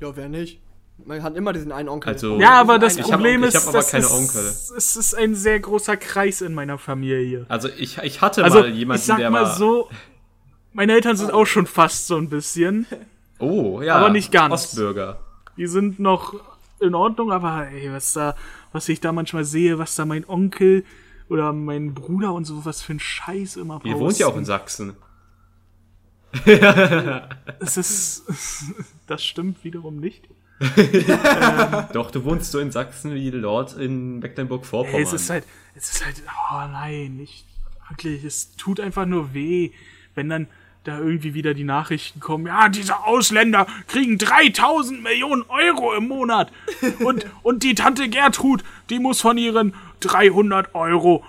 Ja, wer nicht? Man hat immer diesen einen Onkel. Also- Ja, aber das Problem ist, ich hab aber das keine ist, Onkel. es ist ein sehr großer Kreis in meiner Familie. also ich, ich hatte Also, mal jemanden, ich sag der mal war, so, Meine Eltern sind auch schon fast so ein bisschen. Oh, ja. Aber nicht ganz. Ostbürger. Die sind noch in Ordnung, aber ey, was da, was ich da manchmal sehe, was da mein Onkel oder mein Bruder und so was für ein Scheiß immer Ihr wohnt ja auch in Sachsen. Es ist, das stimmt wiederum nicht. Doch, du wohnst so in Sachsen wie Lord in Mecklenburg-Vorpommern. Es ist halt, es ist halt, oh nein, nicht wirklich, es tut einfach nur weh, wenn dann da irgendwie wieder die Nachrichten kommen, ja, diese Ausländer kriegen 3000 Millionen Euro im Monat und, und die Tante Gertrud, die muss von ihren 300 Euro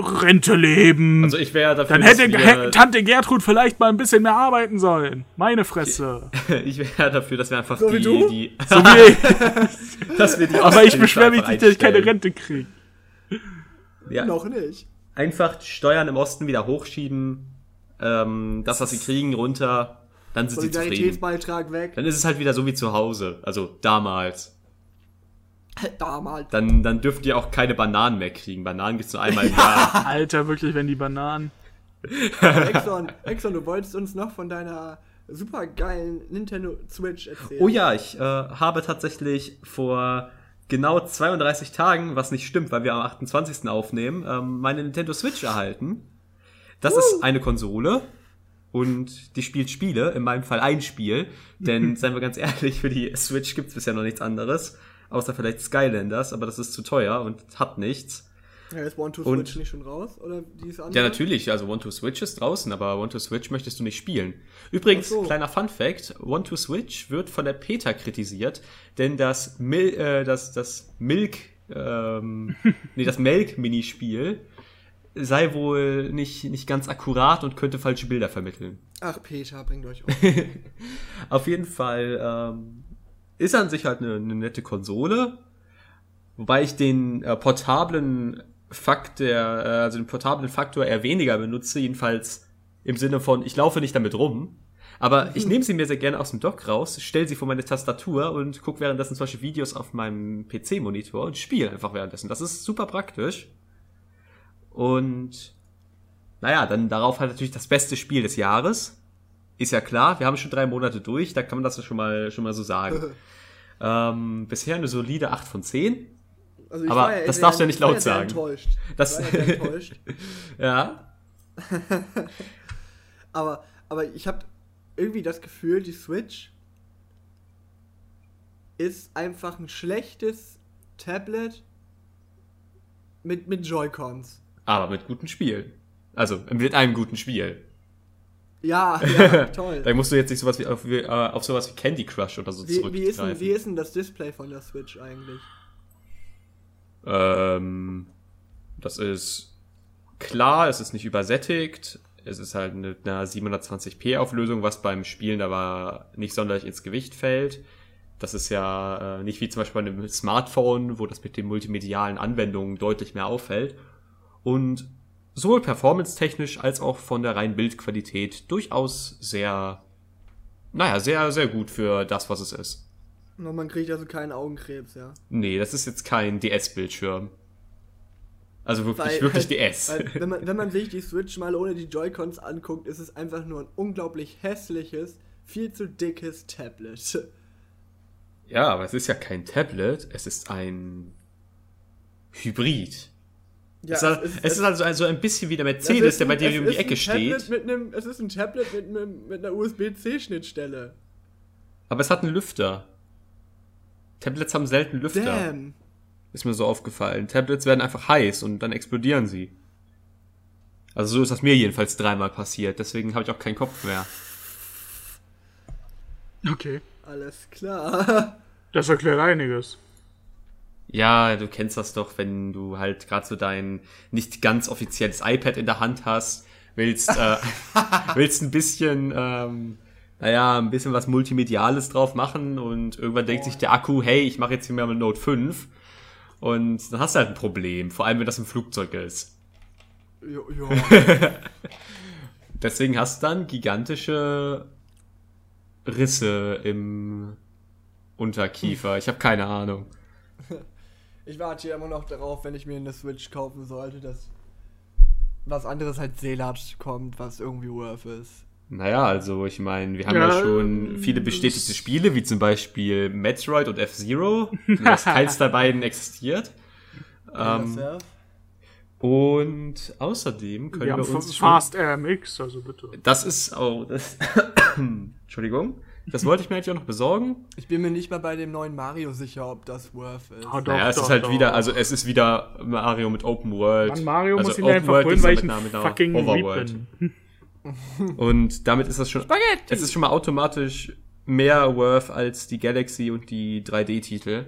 Rente leben. also ich wäre dafür, dann hätte wir, Tante Gertrud vielleicht mal ein bisschen mehr arbeiten sollen. Meine Fresse. ich wäre dafür, dass wir einfach So wie die, du? die So wie, dass wir die aber ich beschwere mich nicht, dass ich keine. Rente kriege. Ja, Noch nicht. einfach Steuern im Osten wieder hochschieben, ähm, das, was sie kriegen, runter, dann sind sie zufrieden. Solidaritätsbeitrag weg. Dann ist es halt wieder so wie zu Hause, also damals. Damals. Dann, dann dürft ihr auch keine Bananen mehr kriegen. Bananen gibt's nur einmal im Jahr. Alter, wirklich, wenn die Bananen. Exxon, Exxon, du wolltest uns noch von deiner super geilen Nintendo Switch erzählen. Oh ja, ich äh, habe tatsächlich vor genau 32 Tagen, was nicht stimmt, weil wir am 28. aufnehmen, ähm, meine Nintendo Switch erhalten. Das ist eine Konsole und die spielt Spiele, in meinem Fall ein Spiel, denn seien wir ganz ehrlich, für die Switch gibt's bisher noch nichts anderes, außer vielleicht Skylanders, aber das ist zu teuer und hat nichts. Ja, ist One to Und- Switch nicht schon raus? Oder die ist andere? Ja, natürlich. Also One to Switch ist draußen, aber One to Switch möchtest du nicht spielen. Übrigens, so. kleiner Fun Fact: One to Switch wird von der PETA kritisiert, denn das Mil äh, das das Milk ähm, nee, das Melk Minispiel sei wohl nicht nicht ganz akkurat und könnte falsche Bilder vermitteln. Ach, Peter, bringt euch um. Auf jeden Fall ähm, ist an sich halt eine, eine nette Konsole, wobei ich den äh, portablen Faktor, äh, also den portablen Faktor eher weniger benutze, jedenfalls im Sinne von, ich laufe nicht damit rum. Aber ich nehme sie mir sehr gerne aus dem Dock raus, stelle sie vor meine Tastatur und gucke währenddessen zum Beispiel Videos auf meinem PC-Monitor und spiele einfach währenddessen. Das ist super praktisch. Und naja, dann darauf halt natürlich das beste Spiel des Jahres. Ist ja klar, wir haben schon drei Monate durch, da kann man das ja schon mal, schon mal so sagen. ähm, bisher eine solide 8 von 10. Also ich Aber war das darfst du ja nicht laut sagen. Enttäuscht. Das- Ich war ja enttäuscht. Ja. Aber, aber ich habe irgendwie das Gefühl, die Switch ist einfach ein schlechtes Tablet mit, mit Joy-Cons. Aber mit guten Spielen. Also, mit einem guten Spiel. Ja, ja, toll. Da musst du jetzt nicht sowas wie auf, wie, äh, auf sowas wie Candy Crush oder so Wie, wie, ist denn, wie ist denn das Display von der Switch eigentlich? Ähm, das ist klar, es ist nicht übersättigt. Es ist halt eine, eine 720p Auflösung, was beim Spielen aber nicht sonderlich ins Gewicht fällt. Das ist ja äh, nicht wie zum Beispiel bei einem Smartphone, wo das mit den multimedialen Anwendungen deutlich mehr auffällt. Und sowohl performance-technisch als auch von der reinen Bildqualität durchaus sehr, naja, sehr, sehr gut für das, was es ist. No, man kriegt also keinen Augenkrebs, ja. Nee, das ist jetzt kein DS-Bildschirm. Also wirklich, Weil- wirklich weil- DS. Weil, wenn, man, wenn man sich die Switch mal ohne die Joy-Cons anguckt, ist es einfach nur ein unglaublich hässliches, viel zu dickes Tablet. Ja, aber es ist ja kein Tablet, es ist ein Hybrid. Ja, es, ist, halt- es ist also also ein bisschen wie der Mercedes, ist der bei ein- dir es um die ist Ecke ein Tablet steht. Mit einem, es ist ein Tablet mit, mit, mit einer USB-C-Schnittstelle. Aber es hat einen Lüfter. Tablets haben selten Lüfter. Damn. Ist mir so aufgefallen. Tablets werden einfach heiß und dann explodieren sie. Also so ist das mir jedenfalls dreimal passiert. Deswegen habe ich auch keinen Kopf mehr. Okay. Alles klar. Das erklärt einiges. Ja, du kennst das doch, wenn du halt gerade so dein nicht ganz offizielles iPad in der Hand hast, willst, äh, willst ein bisschen, ähm, naja, ein bisschen was Multimediales drauf machen und irgendwann denkt sich der Akku, hey, ich mache jetzt hier mal mit Note 5 und dann hast du halt ein Problem, vor allem wenn das im Flugzeug ist. Jo, ja. Deswegen hast du dann gigantische Risse im Unterkiefer. Ich habe keine Ahnung. Ich warte hier immer noch darauf, wenn ich mir eine Switch kaufen sollte, dass was anderes als Seelat kommt, was irgendwie worth ist. Naja, also ich meine, wir haben ja, Ja, schon viele bestätigte Spiele, wie zum Beispiel Metroid und F-Zero, das keins der beiden existiert. Ähm, Ja, und außerdem können Wir wir, haben uns. Fast RMX, also bitte. Das ist auch... Das, Entschuldigung. Das wollte ich mir eigentlich auch noch besorgen. Ich bin mir nicht mal bei dem neuen Mario sicher, ob das worth ist. Ah, doch, naja, es doch, ist halt doch. wieder, also es ist wieder Mario mit Open World. Mann, Mario also muss ihn Open einfach World holen, weil ich ein fucking Overworld. bin. Und damit ist das schon. Es ist schon mal automatisch mehr worth als die Galaxy und die 3D-Titel.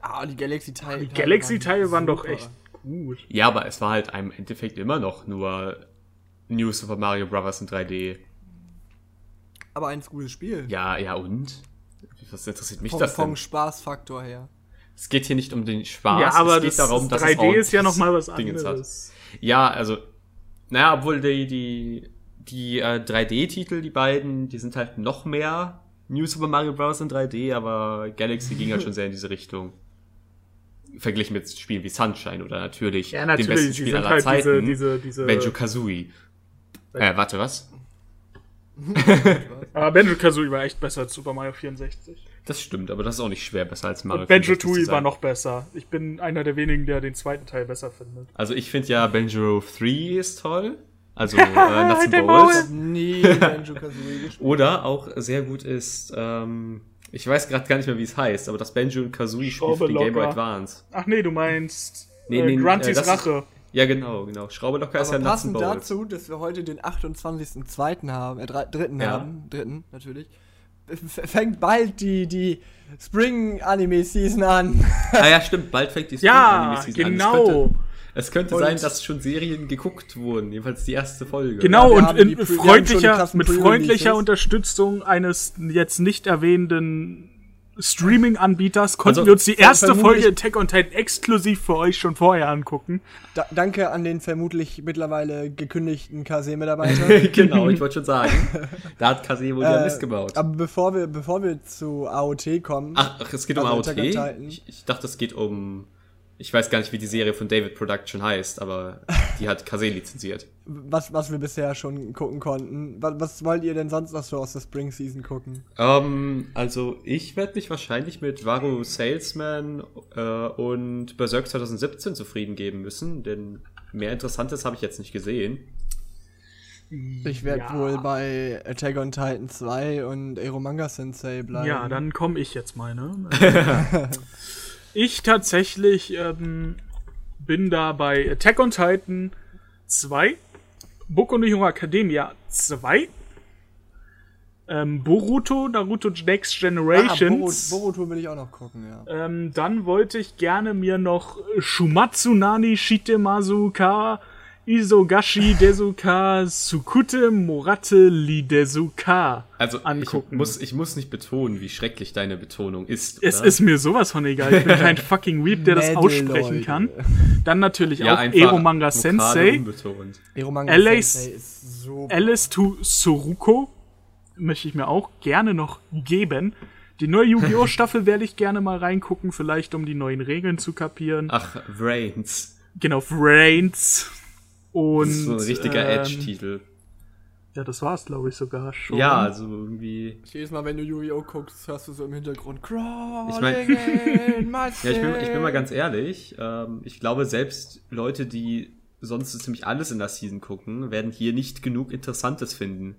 Ah, die Galaxy-Teile. Die Galaxy-Teile waren doch echt gut. Ja, aber es war halt im Endeffekt immer noch nur New Super Mario Bros. in 3D. Aber ein gutes Spiel. Ja, ja und? Was interessiert mich vom, das vom denn? Spaßfaktor her. Es geht hier nicht um den Spaß, ja, aber es geht das, darum, dass das es 3D ist ja noch mal was Dingens hat. anderes. Ja, also, naja, obwohl die, die, die äh, 3D-Titel, die beiden, die sind halt noch mehr New Super Mario Bros. in 3D, aber Galaxy ging halt schon sehr in diese Richtung. Verglichen mit Spielen wie Sunshine oder natürlich, Ja, dem natürlich, besten die Spiel sind aller halt diese, Zeiten, diese, diese. Benjo Kazooie. Äh, warte, was? Aber Benjo Kazooie war echt besser als Super Mario 64. Das stimmt, aber das ist auch nicht schwer besser als Mario Und Benjo 64 zu Tooie war noch besser. Ich bin einer der wenigen, der den zweiten Teil besser findet. Also ich finde ja Benjo 3 ist toll. Also äh, Nuts and. Ich hab nie Banjo-Kazooie gespielt. Oder auch sehr gut ist, ähm, ich weiß gerade gar nicht mehr, wie es heißt, aber das Benjo und Kazooie Spiel für die Game Boy. Advance. Ach nee, du meinst Nee, äh, nee, Grunty's äh, das ist- Rache. Ja, genau, genau. Schraube locker ist Aber ja passend dazu, dass wir heute den 28.02. haben, äh, drei- dritten Ja. haben, dritten natürlich, f- fängt bald die, die Spring-Anime-Season an. Ah ja, stimmt, bald fängt die Ja, Spring-Anime-Season an. genau. Es könnte, Und- sein, dass schon Serien geguckt wurden, jedenfalls die erste Folge. Genau, wir und in freundlicher, mit freundlicher Unterstützung eines jetzt nicht erwähnenden Streaming-Anbieters konnten Also, wir uns die erste Folge Attack on Titan exklusiv für euch schon vorher angucken. Da, danke an den vermutlich mittlerweile gekündigten KC-Mitarbeiter. genau, ich wollte schon sagen. Da hat Kase wohl ja Äh, Mist gebaut. Aber bevor wir, bevor wir zu AOT kommen, Ach, ach, es geht um also AOT? Titan. Ich, ich dachte, es geht um. Ich weiß gar nicht, wie die Serie von David Production heißt, aber die hat Kase lizenziert. was, was wir bisher schon gucken konnten, was, was wollt ihr denn sonst noch so aus der Spring Season gucken? Ähm, also ich werde mich wahrscheinlich mit Varu Salesman äh, und Berserk 2017 zufrieden geben müssen, denn mehr Interessantes habe ich jetzt nicht gesehen. Ich werde Ja. wohl bei Attack on Titan 2 und Eromanga Sensei bleiben. Ja, dann komme ich jetzt mal, ne? ich tatsächlich ähm, bin da bei Attack on Titan 2, Boku no Hero Academia 2, ähm, Boruto, Naruto Next Ah, Generations. Boruto, will ich auch noch gucken, ja. Ähm, dann wollte ich gerne mir noch Shumatsu Nani Shitemasu Ka Isogashi Desuka Sukute Morate Lidesuka Also angucken. ich muss, ich muss nicht betonen, wie schrecklich deine Betonung ist. Es oder? ist mir sowas von egal. Ich bin kein fucking Weep, der das aussprechen Leute. kann. Dann natürlich ja, auch Ero Manga Sensei. Eromanga Alice- Sensei ist so. Alice to Soruko möchte ich mir auch gerne noch geben. Die neue Yu-Gi-Oh! Staffel werde ich gerne mal reingucken, vielleicht um die neuen Regeln zu kapieren. Ach, Brains. Genau, Brains. Und, Das ist so ein richtiger ähm, Edge-Titel. Ja, das war's, glaube ich, sogar schon. Ja, also irgendwie. Jedes Mal, wenn du Yu-Gi-Oh! guckst, hörst du so im Hintergrund Crawling Ich mein- Ja, ich bin, ich bin mal skin." ganz ehrlich. Ähm, ich glaube, selbst Leute, die sonst so ziemlich alles in der Season gucken, werden hier nicht genug Interessantes finden.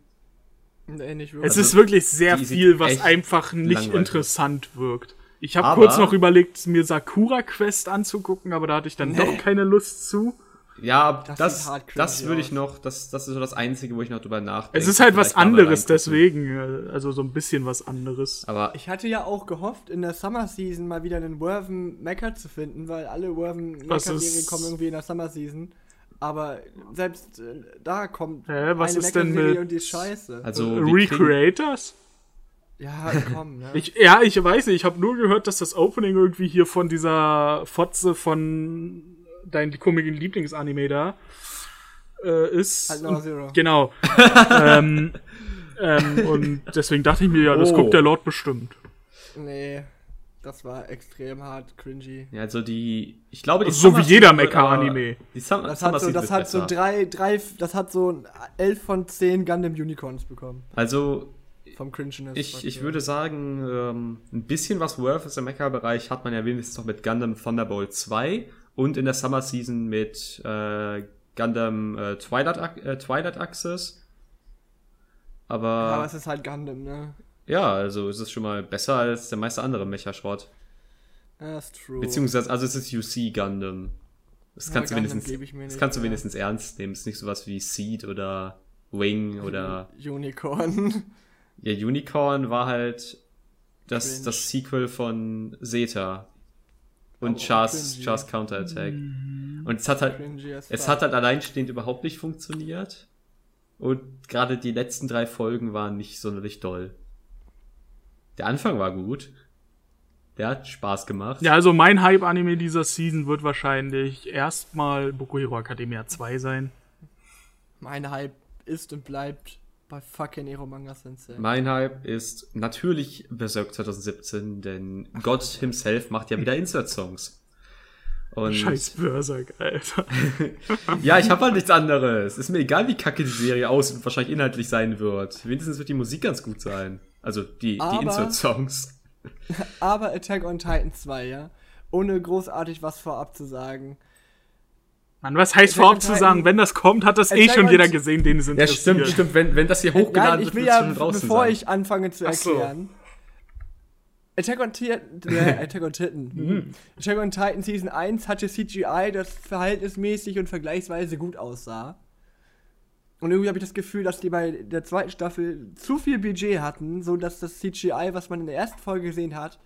Nee, nicht Es wirklich. ist wirklich sehr viel, was einfach nicht langweilig interessant wirkt. Ich habe kurz noch überlegt, mir Sakura Quest anzugucken, aber da hatte ich dann doch keine Lust zu. Ja, Das das, hart das, würde ich noch, das, das ist so das Einzige, wo ich noch drüber nachdenke. Es ist halt was anderes, deswegen. äh, Also so ein bisschen was anderes. Aber Ich hatte ja auch gehofft, in der Summer Season mal wieder einen Worven Mecha zu finden, weil alle Worven Mecha Was Serien ist- kommen irgendwie in der Summer Season. Aber selbst äh, da kommt Hä, was eine ist denn mit- und die ist scheiße. also kriegen- Recreators? ja, komm, ne? Ich, ja, ich weiß nicht, ich habe nur gehört, dass das Opening irgendwie hier von dieser Fotze von dein komischen Lieblingsanime da äh, ist. Halt Nummer Zero. Genau. ähm, ähm, und deswegen dachte ich mir, ja, das Oh. guckt der Lord bestimmt. Nee. Das war extrem hart, cringy. Ja, also die, ich glaube, die So wie jeder Mecha-Anime. Summer, Das Summer hat so, das hat so drei, drei, das hat so 11 von 10 Gundam Unicorns bekommen. Also Vom Cringiness. ich, ich würde sagen, ähm, ein bisschen was Worth im Mecha-Bereich hat man ja wenigstens noch mit Gundam Thunderbolt 2 und in der Summer Season mit äh, Gundam äh, Twilight, äh, Twilight Axis. Aber, Aber es ist halt Gundam, ne? ja, also es ist schon mal besser als der meiste andere Mecha-Schrott. Ja, ist true. Beziehungsweise, also es ist UC Gundam. Das Ja, kannst du Gundam wenigstens, geb ich mir das nicht, kannst du ja. wenigstens ernst nehmen. Es ist nicht sowas wie Seed oder Wing oder Unicorn. ja, Unicorn war halt das, Cringe. das Sequel von Zeta und Chars. Chars Counterattack. Mhm. Und es hat halt, es hat halt alleinstehend überhaupt nicht funktioniert. Und gerade die letzten drei Folgen waren nicht sonderlich doll. Der Anfang war gut. Der hat Spaß gemacht. Ja, also mein Hype-Anime dieser Season wird wahrscheinlich erstmal Boku Hero Academia 2 sein. Mein Hype ist und bleibt bei fucking Ero Manga Sensei. Mein Hype ist natürlich Berserk 2017, denn Gott himself macht ja wieder Insert-Songs. Und Scheiß Berserk, Alter. ja, ich habe halt nichts anderes. Ist mir egal, wie kacke die Serie aus und wahrscheinlich inhaltlich sein wird. Wenigstens wird die Musik ganz gut sein. Also die, die Insert-Songs. Aber Attack on Titan 2, ja? Ohne großartig was vorab zu sagen. Mann, was heißt Attack vorab zu sagen? Wenn das kommt, hat das eh schon on jeder gesehen, den es Ja, interessiert. stimmt, stimmt. Wenn, wenn das hier hochgeladen Nein, ich wird, will wird ja, schon draußen bevor sein. ich anfange zu Ach so. erklären. Attack on Titan, äh, Attack on Titan. Mhm. Attack on Titan Season 1 hatte CGI, das verhältnismäßig und vergleichsweise gut aussah. Und irgendwie habe ich das Gefühl, dass die bei der zweiten Staffel zu viel Budget hatten, so dass das CGI, was man in der ersten Folge gesehen hat,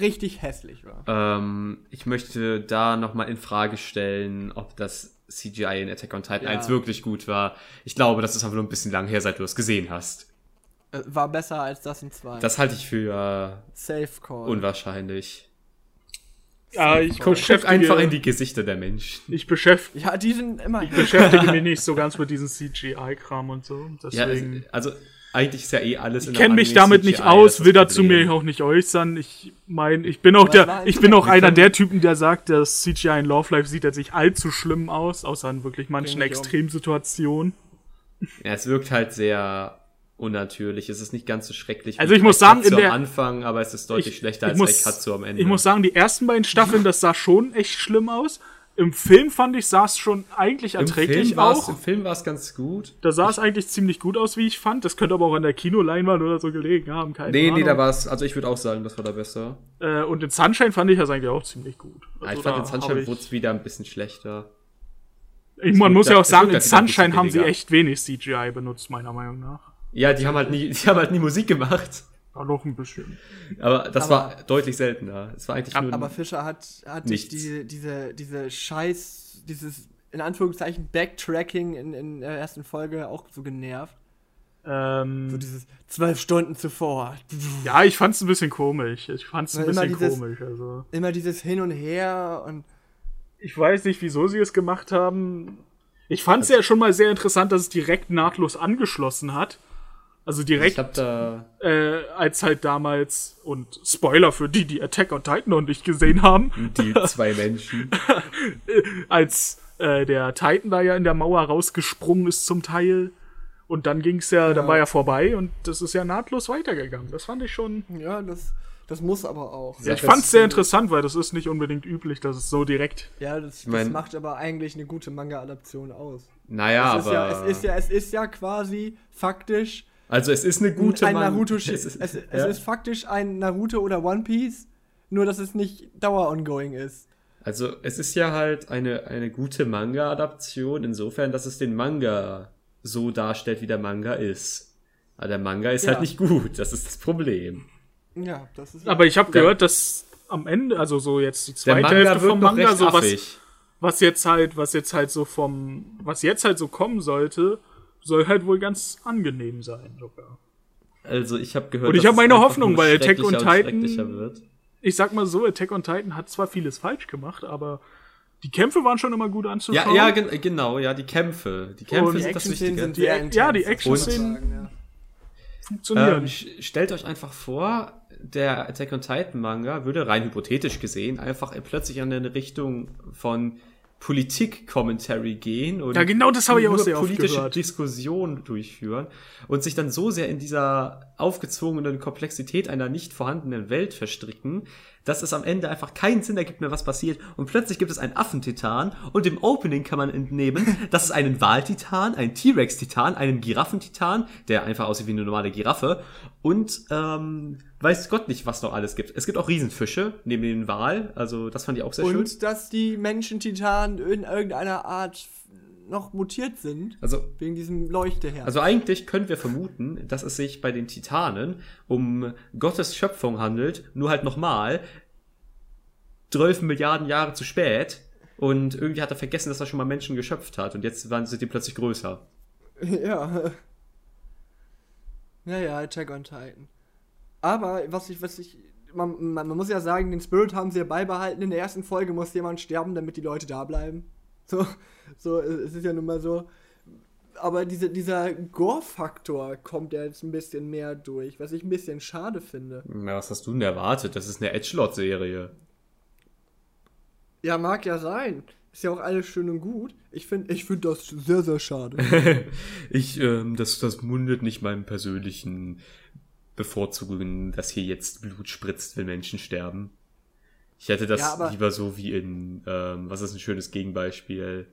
richtig hässlich war. Ähm, ich möchte da nochmal in Frage stellen, ob das CGI in Attack on Titan Ja. 1 wirklich gut war. Ich glaube, das ist einfach nur ein bisschen lang her, seit du es gesehen hast. Äh, War besser als das in 2. Das halte ich für Safe Call. unwahrscheinlich. ja, ich Guck einfach in die Gesichter der Menschen. ich beschäftige, ja, die sind immer. beschäftige mich nicht so ganz mit diesem CGI-Kram und so. Ja, Deswegen. also eigentlich ist ja eh alles in ich kenne mich damit nicht CGI, aus, will dazu mir auch nicht äußern. Ich meine, ich bin auch Aber der, ich bin auch einer der Typen, der sagt, das CGI in Love Life sieht jetzt nicht allzu schlimm aus, außer in wirklich manchen. Extremsituationen. Ja, es wirkt halt sehr unnatürlich. Es ist nicht ganz so schrecklich. Also wie ich muss sagen, in der- am Anfang, aber es ist deutlich Ich- schlechter ich als muss- Katsu am Ende. Ich muss sagen, die ersten beiden Staffeln, das sah schon echt schlimm aus. Im Film fand ich, sah es schon eigentlich Im erträglich war's- auch. Im Film war es ganz gut. Da sah es eigentlich ziemlich gut aus, wie ich fand. Das könnte aber auch an der Kinoleinwand oder so gelegen haben, keine Nee, Ahnung. nee, da war es, also ich würde auch sagen, das war da besser. Äh, und in Sunshine fand ich das eigentlich auch ziemlich gut. Ja, Also ich fand in Sunshine wurde es wieder ein bisschen schlechter. Ich, man muss ja auch sagen, in Sunshine haben sie echt wenig CGI benutzt, meiner Meinung nach. Ja, die haben halt nie, die haben halt nie Musik gemacht. Ja, noch ein bisschen. Aber das Aber- war deutlich seltener. Es war eigentlich nur. Aber Fischer hat, hat sich Nichts. diese, diese, diese Scheiß, dieses in Anführungszeichen Backtracking in, in der ersten Folge auch so genervt. Ähm, So dieses zwölf Stunden zuvor. ja, ich fand's ein bisschen komisch. Ich fand's ein bisschen dieses- komisch. Also. Immer dieses Hin und Her und Ich weiß nicht, wieso sie es gemacht haben. Ich fand's ja schon mal sehr interessant, dass es direkt nahtlos angeschlossen hat. Also ich direkt, hab da. äh, als halt damals, und Spoiler für die, die Attack on Titan noch nicht gesehen haben, Die zwei Menschen. als äh, der Titan da ja in der Mauer rausgesprungen ist zum Teil. Und dann ging's ja, dann war ja vorbei und das ist ja nahtlos weitergegangen. Das fand ich schon. ja, das, das muss aber auch. Sehr ich fand's sehr fest- interessant, weil das ist nicht unbedingt üblich, dass es so direkt. Ja, das, mein- das macht aber eigentlich eine gute Manga-Adaption aus. Naja, es, ist aber. ja, es, ist ja, es ist ja quasi faktisch also es ist eine gute ein Naruto. Es ist, es, es ja. ist faktisch ein Naruto oder One Piece, nur dass es nicht dauer-ongoing ist. Also es ist ja halt eine, eine gute Manga-Adaption, insofern, dass es den Manga so darstellt, wie der Manga ist. Aber der Manga ist Ja. halt nicht gut, das ist das Problem. Ja, das ist. Aber ich habe gehört, dass am Ende, also so jetzt die zweite Manga Hälfte vom Manga, so was, was jetzt halt, was jetzt halt so vom, was jetzt halt so kommen sollte, soll halt wohl ganz angenehm sein sogar. Also ich habe gehört, Und ich dass hab meine Hoffnung, weil Attack on Titan-. Ich sag mal so, Attack on Titan hat zwar vieles falsch gemacht, aber die Kämpfe waren schon immer gut anzuschauen. Ja, ja, gen genau, ja, die Kämpfe. Die Kämpfe Und sind das Action-Szenen Wichtige. sind Die- ja, die Action-Szenen- ja. funktionieren. Ähm, stellt euch einfach vor, der Attack on Titan Manga würde rein hypothetisch gesehen einfach plötzlich in eine Richtung von Politik-Commentary gehen und Ja, genau das habe ich auch sehr oft politische gehört. Diskussionen durchführen und sich dann so sehr in dieser aufgezwungenen Komplexität einer nicht vorhandenen Welt verstricken, dass es am Ende einfach keinen Sinn ergibt mehr, was passiert. Und plötzlich gibt es einen Affentitan und im Opening kann man entnehmen, dass es einen Waltitan, einen T-Rex-Titan, einen Giraffentitan, der einfach aussieht wie eine normale Giraffe und ähm, weiß Gott nicht, was noch alles gibt. Es gibt auch Riesenfische neben den Wal, also das fand ich auch sehr schön. Und dass die Menschen-Titanen in irgendeiner Art noch mutiert sind. Also Wegen diesem Leuchteherz. Also eigentlich können wir vermuten, dass es sich bei den Titanen um Gottes Schöpfung handelt, nur halt nochmal 12 Milliarden Jahre zu spät und irgendwie hat er vergessen, dass er schon mal Menschen geschöpft hat und jetzt waren sind die plötzlich größer. Ja. Ja, ja, Attack on Titan. Aber was ich, was ich, man, man, man muss ja sagen, den Spirit haben sie ja beibehalten. In der ersten Folge muss jemand sterben, damit die Leute da bleiben. So, so, es ist ja nun mal so. Aber diese, dieser Gore-Faktor kommt ja jetzt ein bisschen mehr durch, was ich ein bisschen schade finde. Na, was hast du denn erwartet? Das ist eine Edgelord-Serie. Ja, mag ja sein. Ist ja auch alles schön und gut. Ich finde ich find das sehr, sehr schade. Ich, ähm, das, das mundet nicht meinem persönlichen Bevorzugungen, dass hier jetzt Blut spritzt, wenn Menschen sterben. Ich hätte das Ja, lieber so wie in, ähm, was ist ein schönes Gegenbeispiel?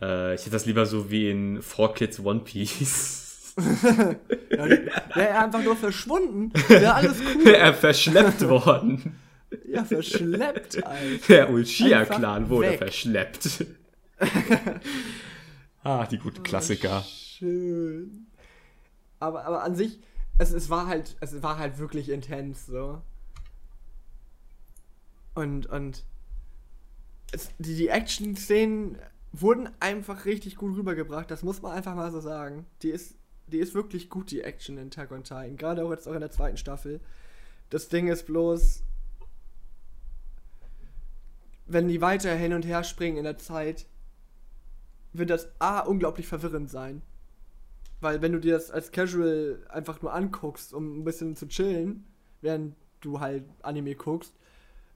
Äh, ich hätte das lieber so wie in Four Kids One Piece. ja, Wäre er einfach nur verschwunden, wäre alles cool. er verschleppt worden. Ja, verschleppt, Alter. Der Einfach wurde weg. verschleppt. ah, die guten Klassiker. Schön. Aber, aber an sich, es, es war halt, es war halt wirklich intens, so. Und, und es, die, die Action-Szenen wurden einfach richtig gut rübergebracht, das muss man einfach mal so sagen. Die ist, die ist wirklich gut, die Action in Attack on Titan, gerade auch jetzt auch in der zweiten Staffel. Das Ding ist bloß, wenn die weiter hin und her springen in der Zeit, wird das A unglaublich verwirrend sein. Weil wenn du dir das als Casual einfach nur anguckst, um ein bisschen zu chillen, während du halt Anime guckst,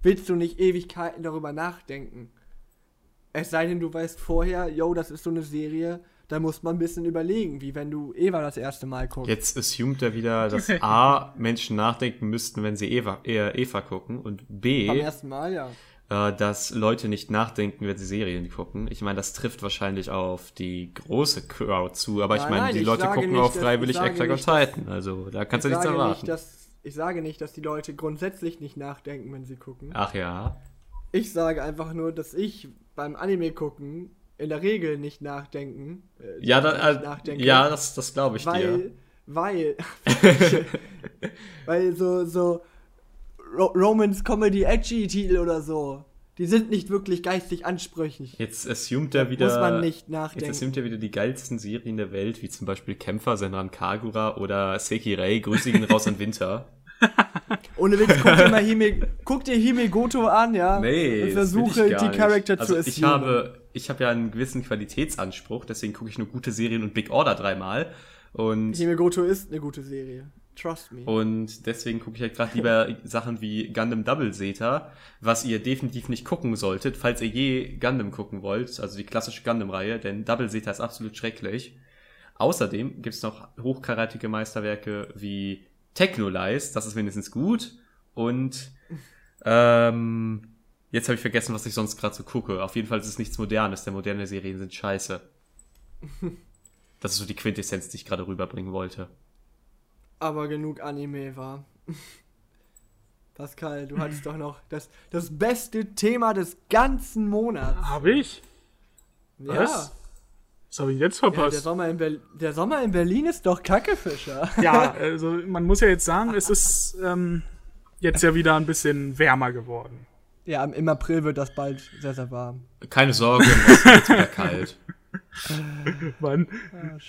willst du nicht Ewigkeiten darüber nachdenken. Es sei denn, du weißt vorher, yo, das ist so eine Serie, da muss man ein bisschen überlegen, wie wenn du Eva das erste Mal guckst. Jetzt assumt er wieder, dass A, Menschen nachdenken müssten, wenn sie Eva, eher Eva gucken und B, Beim ersten Mal, ja. äh, dass Leute nicht nachdenken, wenn sie Serien gucken. Ich meine, das trifft wahrscheinlich auf die große Crowd zu, aber ich Nein, meine, nein, die ich Leute gucken nicht, auch ich freiwillig Attack on Titan. Also da kannst du ich nichts erwarten. nicht, dass ich sage nicht, dass die Leute grundsätzlich nicht nachdenken, wenn sie gucken. Ach ja. Ich sage einfach nur, dass ich beim Anime gucken in der Regel nicht nachdenken. äh, Ja, da, nicht äh, nachdenke, ja das, das glaube ich dir. weil, weil, weil so, so Ro Romans Comedy Edgy Titel oder so, die sind nicht wirklich geistig ansprüchlich. Jetzt assumt er wieder. Muss man nicht Jetzt nachdenken. assumt er wieder die geilsten Serien der Welt, wie zum Beispiel Kämpfer, Senran Kagura oder Sekirei. Grüße ihn raus an Winter. Ohne Witz, guck dir mal Hime, guck dir Hime Goto an, ja. Nee, und versuche ich gar die. Charakter also zu ich assumen. habe, ich habe ja einen gewissen Qualitätsanspruch, deswegen gucke ich nur gute Serien und Big Order dreimal. Und, Hime Goto ist eine gute Serie. Trust me. und deswegen gucke ich halt gerade lieber Sachen wie Gundam Double Zeta, was ihr definitiv nicht gucken solltet, falls ihr je Gundam gucken wollt, also die klassische Gundam-Reihe, denn Double Zeta ist absolut schrecklich. Außerdem gibt's noch hochkarätige Meisterwerke wie Technolize, das ist wenigstens gut. Und ähm, jetzt habe ich vergessen, was ich sonst gerade so gucke. Auf jeden Fall ist es nichts Modernes, denn moderne Serien sind scheiße. Das ist so die Quintessenz, die ich gerade rüberbringen wollte. Aber genug Anime war. Pascal, du hattest doch noch das, das beste Thema des ganzen Monats. Habe ich? Ja. Was? Was habe ich jetzt ja der, verpasst? Sommer in Ber- der Sommer in Berlin ist doch Kackefischer. Ja, also man muss ja jetzt sagen, es ist ähm, jetzt ja wieder ein bisschen wärmer geworden. Ja, im- April wird das bald sehr, sehr warm. Keine Sorge, Osten wird's wieder kalt. Mann,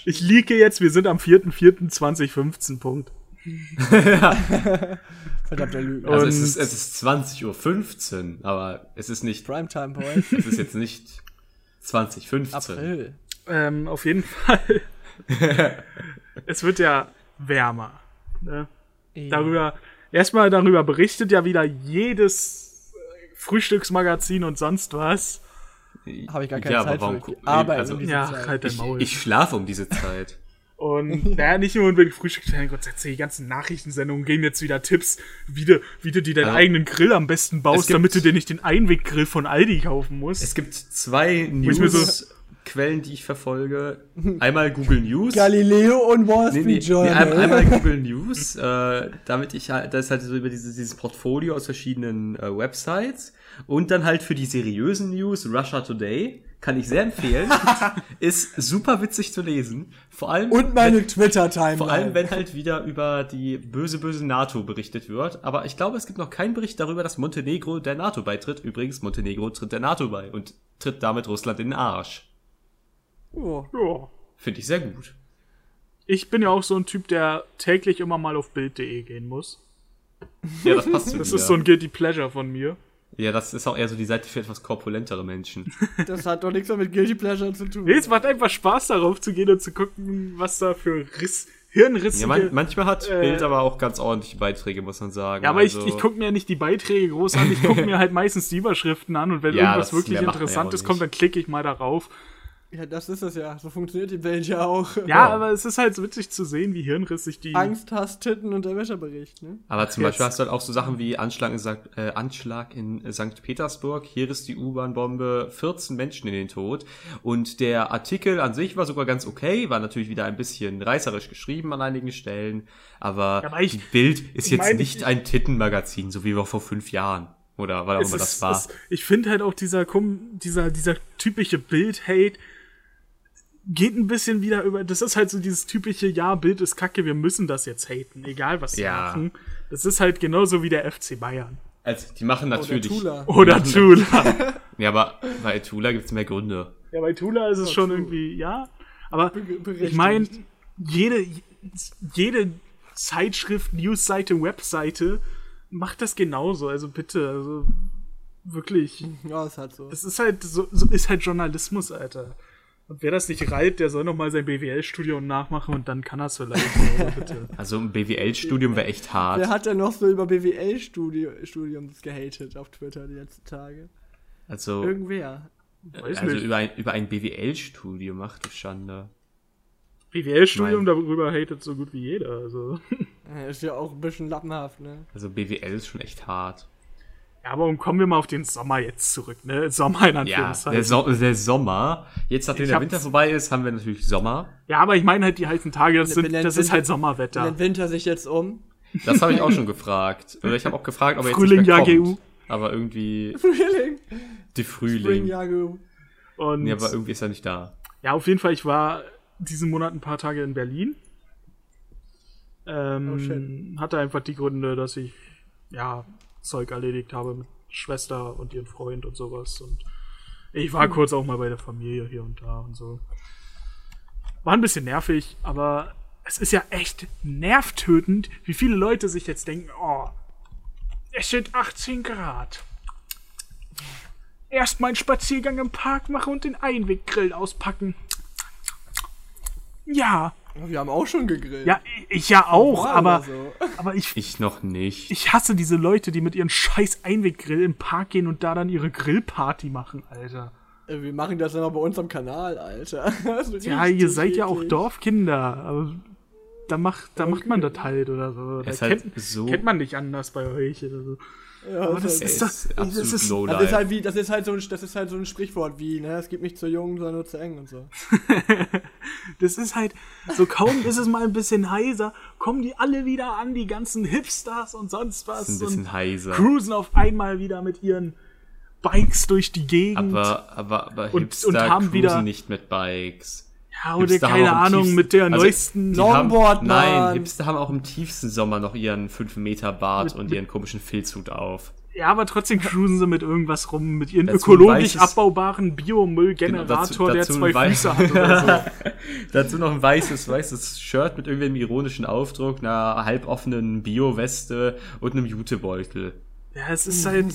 ich liege jetzt, wir sind am 4.4.2015, Punkt. Verdammter Lüge. Also es ist, es ist 20.15 Uhr, aber es ist nicht, Primetime Boys. es ist jetzt nicht 2015. April. Ähm, auf jeden Fall. es wird ja wärmer. Ne? Ja. Darüber, erstmal darüber berichtet ja wieder jedes äh, Frühstücksmagazin und sonst was. Habe ich gar keine ja, Zeit aber warum für. gu- Aber also, Ja, Zeit. halt dein ich, Maul. ich schlafe um diese Zeit. Und naja, nicht nur unbedingt Frühstücksfernsehen, grundsätzlich die ganzen Nachrichtensendungen geben jetzt wieder Tipps, wie du, wie du dir deinen Also, eigenen Grill am besten es baust, gibt- damit du dir nicht den Einweggrill von Aldi kaufen musst. Es gibt zwei ich News-Quellen, die ich verfolge. Einmal Google News. Galileo und Wall Nee, Street nee, nee, Journal. ein- einmal Google News, äh, damit ich halt, das ist halt so über dieses, dieses Portfolio aus verschiedenen äh, Websites und dann halt für die seriösen News Russia Today kann ich sehr empfehlen, ist super witzig zu lesen, vor allem und meine Twitter-Timeline. vor allem wenn halt wieder über die böse böse NATO berichtet wird, aber ich glaube, es gibt noch keinen Bericht darüber, dass Montenegro der NATO beitritt. Übrigens, Montenegro tritt der NATO bei und tritt damit Russland in den Arsch. Oh. Ja. Finde ich sehr gut. Ich bin ja auch so ein Typ, der täglich immer mal auf Bild.de gehen muss. Ja, das passt zu Das dir. ist so ein Guilty Pleasure von mir. Ja, das ist auch eher so die Seite für etwas korpulentere Menschen. Das hat doch nichts mehr mit Guilty Pleasure zu tun. Nee, es macht einfach Spaß darauf zu gehen und zu gucken, was da für Riss, Hirnrissige... Ja, man, manchmal hat äh, Bild aber auch ganz ordentliche Beiträge, muss man sagen. Ja, aber ich, Also, ich gucke mir ja nicht die Beiträge groß an, ich gucke mir halt meistens die Überschriften an und wenn Ja, irgendwas das- wirklich ja Interessantes nicht. kommt, dann klicke ich mal darauf. Ja, das ist es ja. So funktioniert die Welt ja auch. Ja, aber es ist halt so witzig zu sehen, wie hirnrissig die. Angst, Hass, Titten und der Wäscherbericht, ne? Aber zum Jetzt- Beispiel hast du halt auch so Sachen wie Anschlag in, St. Äh, Anschlag in St. Petersburg. Hier ist die U-Bahn-Bombe, 14 Menschen in den Tod. Und der Artikel an sich war sogar ganz okay, war natürlich wieder ein bisschen reißerisch geschrieben an einigen Stellen. Aber, Ja, aber ich- die Bild ist jetzt meine, nicht ich- ein Tittenmagazin, so wie noch vor fünf Jahren. Oder weil auch immer das war. es- ich finde halt auch dieser, dieser, dieser typische Bild-Hate geht ein bisschen wieder über. Das ist halt so dieses typische, ja, Bild ist kacke, wir müssen das jetzt haten, egal was sie Ja. machen. Das ist halt genauso wie der FC Bayern. Also, die machen Oder natürlich. Tula. Oder Tula. Ja, aber bei Tula gibt's mehr Gründe. Ja, bei Tula ist es schon irgendwie, ja. Aber ich meine, jede, jede Zeitschrift, Newsseite, Webseite macht das genauso. Also bitte, also wirklich. Ja, ist halt so. Es ist halt so, so ist halt Journalismus, Alter. Und wer das nicht reiht, der soll noch mal sein BWL-Studium nachmachen und dann kann er es vielleicht. Also bitte. Also ein BWL-Studium wäre echt hart. Wer hat denn noch so über BWL-Studiums gehatet auf Twitter die letzten Tage? Also, Irgendwer. Weiß also nicht. über ein, über ein BWL-Studium, ach du Schande. BWL-Studium, darüber hatet so gut wie jeder. Also. Ist ja auch ein bisschen lappenhaft, ne? Also BWL ist schon echt hart. Ja, aber kommen wir mal auf den Sommer jetzt zurück, ne? Sommer in Ja, Anführungszeichen. der, so der Sommer. Jetzt, nachdem Ich der Winter vorbei ist, haben wir natürlich Sommer. Ja, aber ich meine halt die heißen Tage, das, Wenn- sind, wenn das ist halt Wenn Sommerwetter. der Winter sich jetzt um. Das habe ich auch schon gefragt. Oder ich habe auch gefragt, ob er jetzt Frühling, nicht mehr kommt. GU. Aber irgendwie Frühling. die Spring, Frühling. Jago. Und Nee, aber irgendwie ist er nicht da. ja, auf jeden Fall, ich war diesen Monat ein paar Tage in Berlin. Ähm, Oh, hatte einfach die Gründe, dass ich ja Zeug erledigt habe mit Schwester und ihren Freund und sowas. Und ich war kurz auch mal bei der Familie hier und da und so. War ein bisschen nervig, aber es ist ja echt nervtötend, wie viele Leute sich jetzt denken, oh, es sind 18 Grad. Erst mal einen Spaziergang im Park machen und den Einweggrill auspacken. Ja, Wir haben auch schon gegrillt. ja, ich ja auch, aber, so. aber ich, Ich noch nicht. ich hasse diese Leute, die mit ihren scheiß Einweggrill im Park gehen und da dann ihre Grillparty machen, Alter. Äh, Wir machen das immer bei uns am Kanal, Alter. Das Ja, richtig ihr seid ja auch. Dorfkinder, aber da macht, da macht man das halt oder so. Da Es ist halt kennt, so- kennt man nicht anders bei euch oder so. Ja, das ist doch- ist das absolut ist- low Das ist halt wie, das ist halt so ein, das ist halt so ein Sprichwort wie, ne, es gibt nicht zu jung, sondern nur zu eng und so. Das ist halt, so kaum ist es mal ein bisschen heiser, kommen die alle wieder an, die ganzen Hipsters und sonst was. Ist ein bisschen und heiser. cruisen auf einmal wieder mit ihren Bikes durch die Gegend. Aber, aber, aber Und- Hipster und haben cruisen wieder- nicht mit Bikes. Ja, oder Hipster haben keine Ahnung, tiefsten- mit der also, neuesten. Die haben, Longboard, nein. Hipster haben auch im tiefsten Sommer noch ihren 5 Meter Bart und ihren komischen Filzhut auf. Ja, aber trotzdem cruisen sie mit irgendwas rum, mit ihrem ökologisch weißes- abbaubaren Biomüllgenerator, Genau, der zwei Füße hat oder so. Dazu noch ein weißes, weißes Shirt mit irgendeinem ironischen Aufdruck, einer halboffenen Bio-Weste und einem Jutebeutel. Ja, es ist halt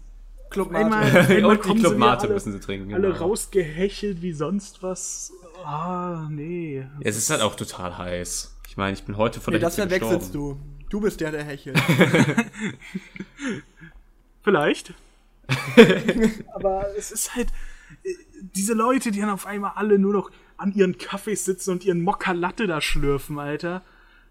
Club einmal, Mate. einmal und die Club Mate alle, müssen sie trinken. alle genau. rausgehechelt wie sonst was. Ah, nee. Es ist halt auch total heiß. Ich meine, ich bin heute von Nee, der das Hitze verwechselst du. Du bist der, der hechelt. Vielleicht. Aber es ist halt äh, diese Leute, die dann auf einmal alle nur noch an ihren Kaffees sitzen und ihren Mokka Latte da schlürfen, Alter.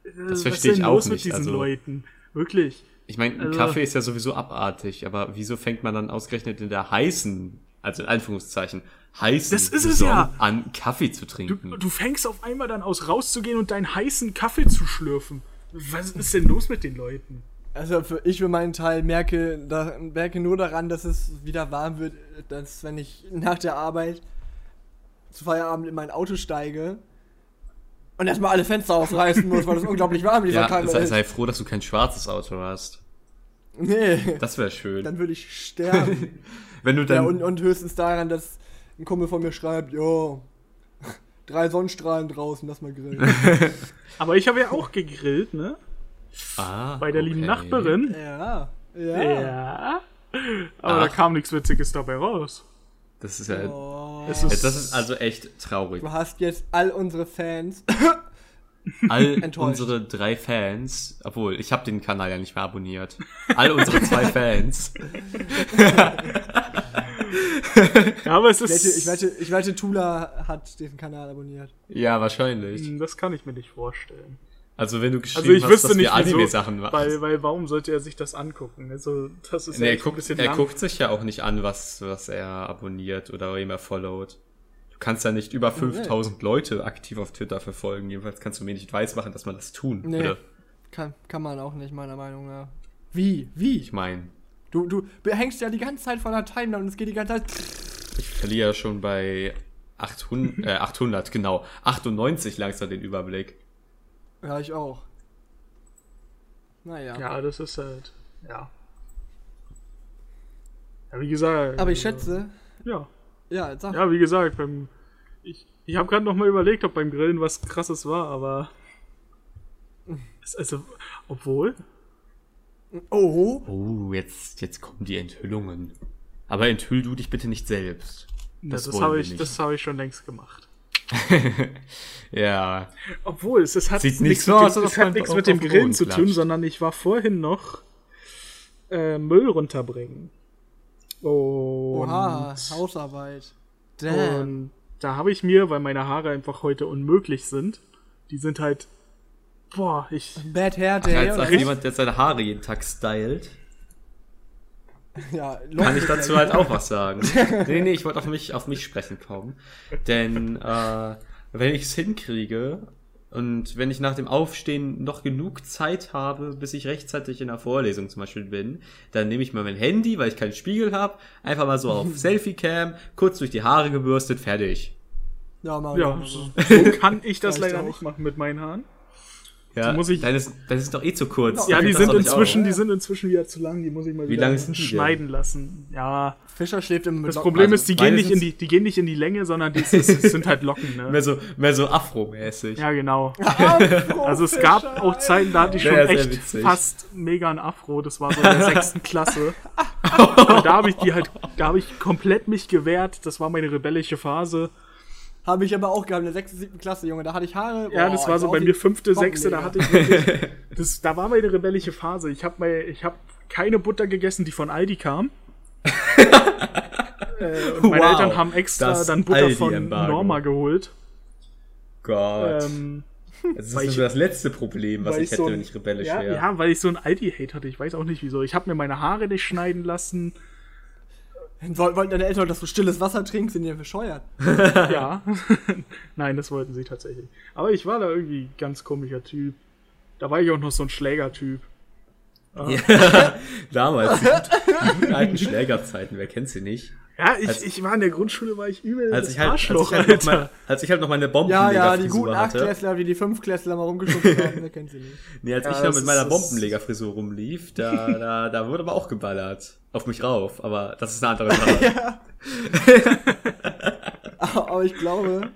Äh, was verstehe ist ich denn auch los mit nicht, diesen also- Leuten? Wirklich. Ich meine, ein Also- Kaffee ist ja sowieso abartig, aber wieso fängt man dann ausgerechnet in der heißen, also in Anführungszeichen, heißen Das ist es ja. an, Kaffee zu Du, trinken? du fängst auf einmal dann aus rauszugehen und deinen heißen Kaffee zu schlürfen. Was ist denn los mit den Leuten? Also für, ich für meinen Teil merke, da, merke nur daran, dass es wieder warm wird, dass wenn ich nach der Arbeit zu Feierabend in mein Auto steige und erstmal alle Fenster aufreißen muss, weil es unglaublich warm in dieser ja, sei, ist. sei froh, dass du kein schwarzes Auto hast. Nee, Das wäre schön. dann würde ich sterben. Wenn du ja, dann und, und höchstens daran, dass ein Kumpel von mir schreibt, jo, drei Sonnenstrahlen draußen, lass mal grillen. Aber ich habe ja auch gegrillt, ne? ah, Bei der lieben okay. Nachbarin. ja, ja. Ja. Aber da Ach. kam nichts Witziges dabei raus. Das ist ja, Oh, Es Ja, das ist also echt traurig. du hast jetzt all unsere Fans. All unsere drei Fans, obwohl ich habe den Kanal ja nicht mehr abonniert. All unsere zwei Fans. Ja, aber es Ich wette, ist. ich, wette, ich wette, Tula hat diesen Kanal abonniert. Ja, wahrscheinlich. Hm, Das kann ich mir nicht vorstellen. Also wenn du geschrieben Also ich hast, wüsste dass nicht, wir Anime wieso, Sachen machen. weil, weil warum sollte er sich das angucken? Also das ist Nee, ja er echt ein guckt, bisschen er lang. guckt sich ja auch nicht an, was, was er abonniert oder wem er followt. Du kannst ja nicht über 5000 Leute aktiv auf Twitter verfolgen. Jedenfalls kannst du mir nicht weiß machen, dass man das tun Nee. würde. Kann, kann man auch nicht, meiner Meinung nach. Wie? Wie? Ich meine, Du, du hängst ja die ganze Zeit vor der Timeline und es geht die ganze Zeit. ich verliere ja schon bei 800, äh, 800, genau, 98 langsam den Überblick. Ja, ich auch. Naja. Ja, das ist halt. Ja. Ja, wie gesagt. Aber ich äh, schätze, Ja. ja, sag. Ja, wie gesagt, beim. Ich, ich habe gerade noch mal überlegt, ob beim Grillen was krasses war, aber. Also, obwohl. Oh, Oh, jetzt, jetzt kommen die Enthüllungen. Aber enthüll du dich bitte nicht selbst. Das, Das das habe ich, nicht. das habe ich schon längst gemacht. Ja, Obwohl, es, es hat Sieht nicht nichts, so mit, aus, dem, es hat nichts mit dem Grillen zu tun, sondern ich war vorhin noch äh, Müll runterbringen. Und, oha, Hausarbeit. Damn. und da habe ich mir, weil meine Haare einfach heute unmöglich sind, die sind halt, boah, ich, Bad Hair Ach, Day. als, oder als jemand, der seine Haare jeden Tag stylt, ja, kann ich dazu halt auch was sagen. Nee, nee, ich wollte auf mich, auf mich sprechen kommen. Denn äh, wenn ich es hinkriege und wenn ich nach dem Aufstehen noch genug Zeit habe, bis ich rechtzeitig in der Vorlesung zum Beispiel bin, dann nehme ich mal mein Handy, weil ich keinen Spiegel habe, einfach mal so auf Selfie-Cam, kurz durch die Haare gebürstet, fertig. Ja, mach ja, so, mal so. kann ich das leider auch. nicht machen mit meinen Haaren. Ja, muss ich- Deine das ist doch eh zu kurz. Ja, die sind inzwischen, auf. die sind inzwischen wieder zu lang, die muss ich mal Wie wieder sind die schneiden lassen. Ja, Fischer schläft im das Problem also ist, die gehen nicht in die, die gehen nicht in die Länge, sondern die, sind halt Locken, ne? Mehr so, mehr so Afro-mäßig. Ja, genau. Afro Also es gab auch Zeiten, da hatte ich schon echt witzig. fast mega ein Afro. Das war so in der sechsten Klasse. Und da habe ich die halt, da habe ich komplett mich gewehrt. Das war meine rebellische Phase. Habe ich aber auch gehabt in der 6. 7. Klasse, Junge. Da hatte ich Haare. Ja, boah, das war so bei mir wie fünfte, sechste. Da hatte ich wirklich, das, da war meine rebellische Phase. Ich habe mal, ich habe keine Butter gegessen, die von Aldi kam. äh, und meine Wow, Eltern haben extra dann Butter von. Norma geholt. Gott. Ähm, das ist ich- das letzte Problem, was ich ich hätte, so ein- wenn ich rebellisch ja, wäre. ja, weil ich so ein Aldi-Hate hatte. Ich weiß auch nicht wieso. Ich habe mir meine Haare nicht schneiden lassen. Wollten deine Eltern, dass du stilles Wasser trinkst, sind die denn bescheuert? Ja. Nein, das wollten sie tatsächlich. Aber ich war da irgendwie ganz komischer Typ. Da war ich auch noch so ein Schlägertyp. Ja, damals, die, alten Schlägerzeiten, wer kennt sie nicht? Ja, ich, Als- ich war in der Grundschule, war ich übel Als ich halt, als ich halt, mal, als ich halt noch meine Ja, Bombenleger ja, die guten hatte. Achtklässler, wie die Fünftklässler mal rumgeschubst haben, wer kennt sie nicht. Nee, als Ja, ich noch das mit meiner Bombenlegerfrisur rumlief, da, da, da wurde aber auch geballert. Auf mich rauf, aber das ist eine andere Sache. Aber ich glaube,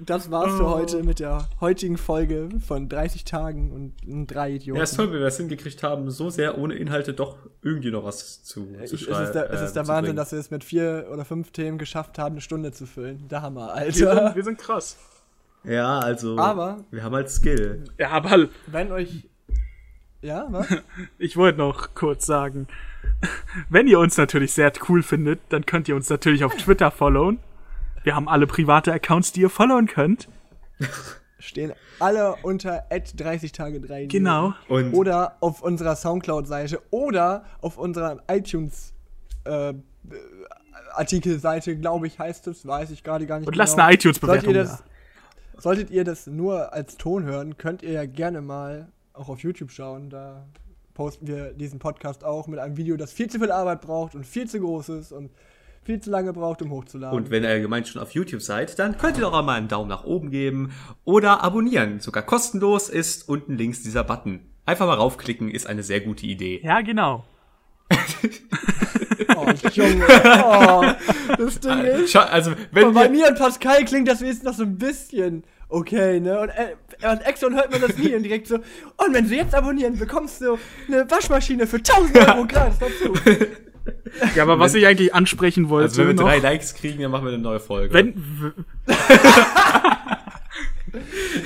das war's für heute mit der heutigen Folge von 30 Tagen und drei Idioten. Ja, ist toll, wie wir es hingekriegt haben, so sehr ohne Inhalte doch irgendwie noch was zu, zu Ich, es schreiben. ist der, es ist der zu Wahnsinn, bringen. dass wir es mit vier oder fünf Themen geschafft haben, eine Stunde zu füllen. Der Hammer, Wir sind, Alter. wir sind krass. Ja, also. Aber- Wir haben halt Skill. Ja, aber Wenn euch. Ja, was? ich wollte noch kurz sagen, wenn ihr uns natürlich sehr cool findet, dann könnt ihr uns natürlich auf Twitter followen. Wir haben alle private Accounts, die ihr followen könnt. Stehen alle unter 30 Tage 3. Genau. Und Oder auf unserer Soundcloud-Seite oder auf unserer iTunes äh, Artikelseite, glaube ich, heißt es, weiß ich gerade gar nicht. Und lasst eine iTunes-Bewertung Solltet ihr, da. das, solltet ihr das nur als Ton hören, könnt ihr ja gerne mal auch auf YouTube schauen. Da posten wir diesen Podcast auch mit einem Video, das viel zu viel Arbeit braucht und viel zu groß ist und viel zu lange braucht, um hochzuladen. Und wenn ihr allgemein schon auf YouTube seid, dann könnt ihr doch auch mal einen Daumen nach oben geben oder abonnieren. Sogar kostenlos ist unten links dieser Button. Einfach mal raufklicken, ist eine sehr gute Idee. Ja, genau. oh, Junge, oh, das Ding ist. Schau, also, wenn Bei mir und Pascal klingt das wenigstens noch so ein bisschen okay, ne? Und, äh, und Exxon hört man das nie und direkt so, und wenn sie jetzt abonnieren, bekommst du eine Waschmaschine für 1000 Euro gratis dazu. Ja, aber was ich eigentlich ansprechen wollte, also wenn wir noch, drei Likes kriegen, dann machen wir eine neue Folge. wenn,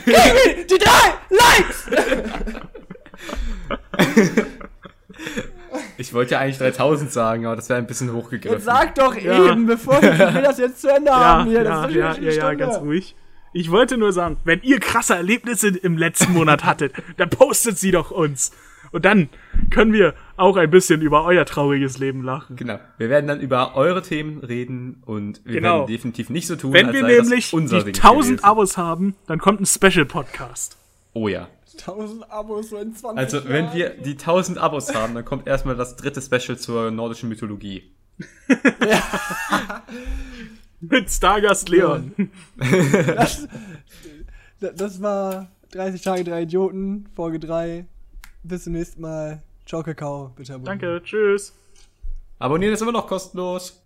Die drei Likes! ich wollte ja eigentlich 3000 sagen, aber das wäre ein bisschen hochgegriffen. Jetzt sag doch Ja. eben, bevor wir das jetzt zu Ende ja, haben hier. Das ja, ist ja, ja, ja, ganz ruhig. Ich wollte nur sagen, wenn ihr krasse Erlebnisse im letzten Monat hattet, dann postet sie doch uns. Und dann können wir auch ein bisschen über euer trauriges Leben lachen. Genau. Wir werden dann über eure Themen reden und wir Genau. werden definitiv nicht so tun, Wenn als wir sei das nämlich unser die Ding 1000 gewesen. Abos haben, dann kommt ein Special-Podcast. Oh ja. 1000 Abos so in 20 Also, wenn Jahren. wir die 1000 Abos haben, dann kommt erstmal das dritte Special zur nordischen Mythologie. Mit Stargast Leon. Das, das war 30 Tage, drei Idioten, Folge 3. Bis zum nächsten Mal. Ciao, Kakao. Bitte abonnieren. Danke, tschüss. Abonnieren ist immer noch kostenlos.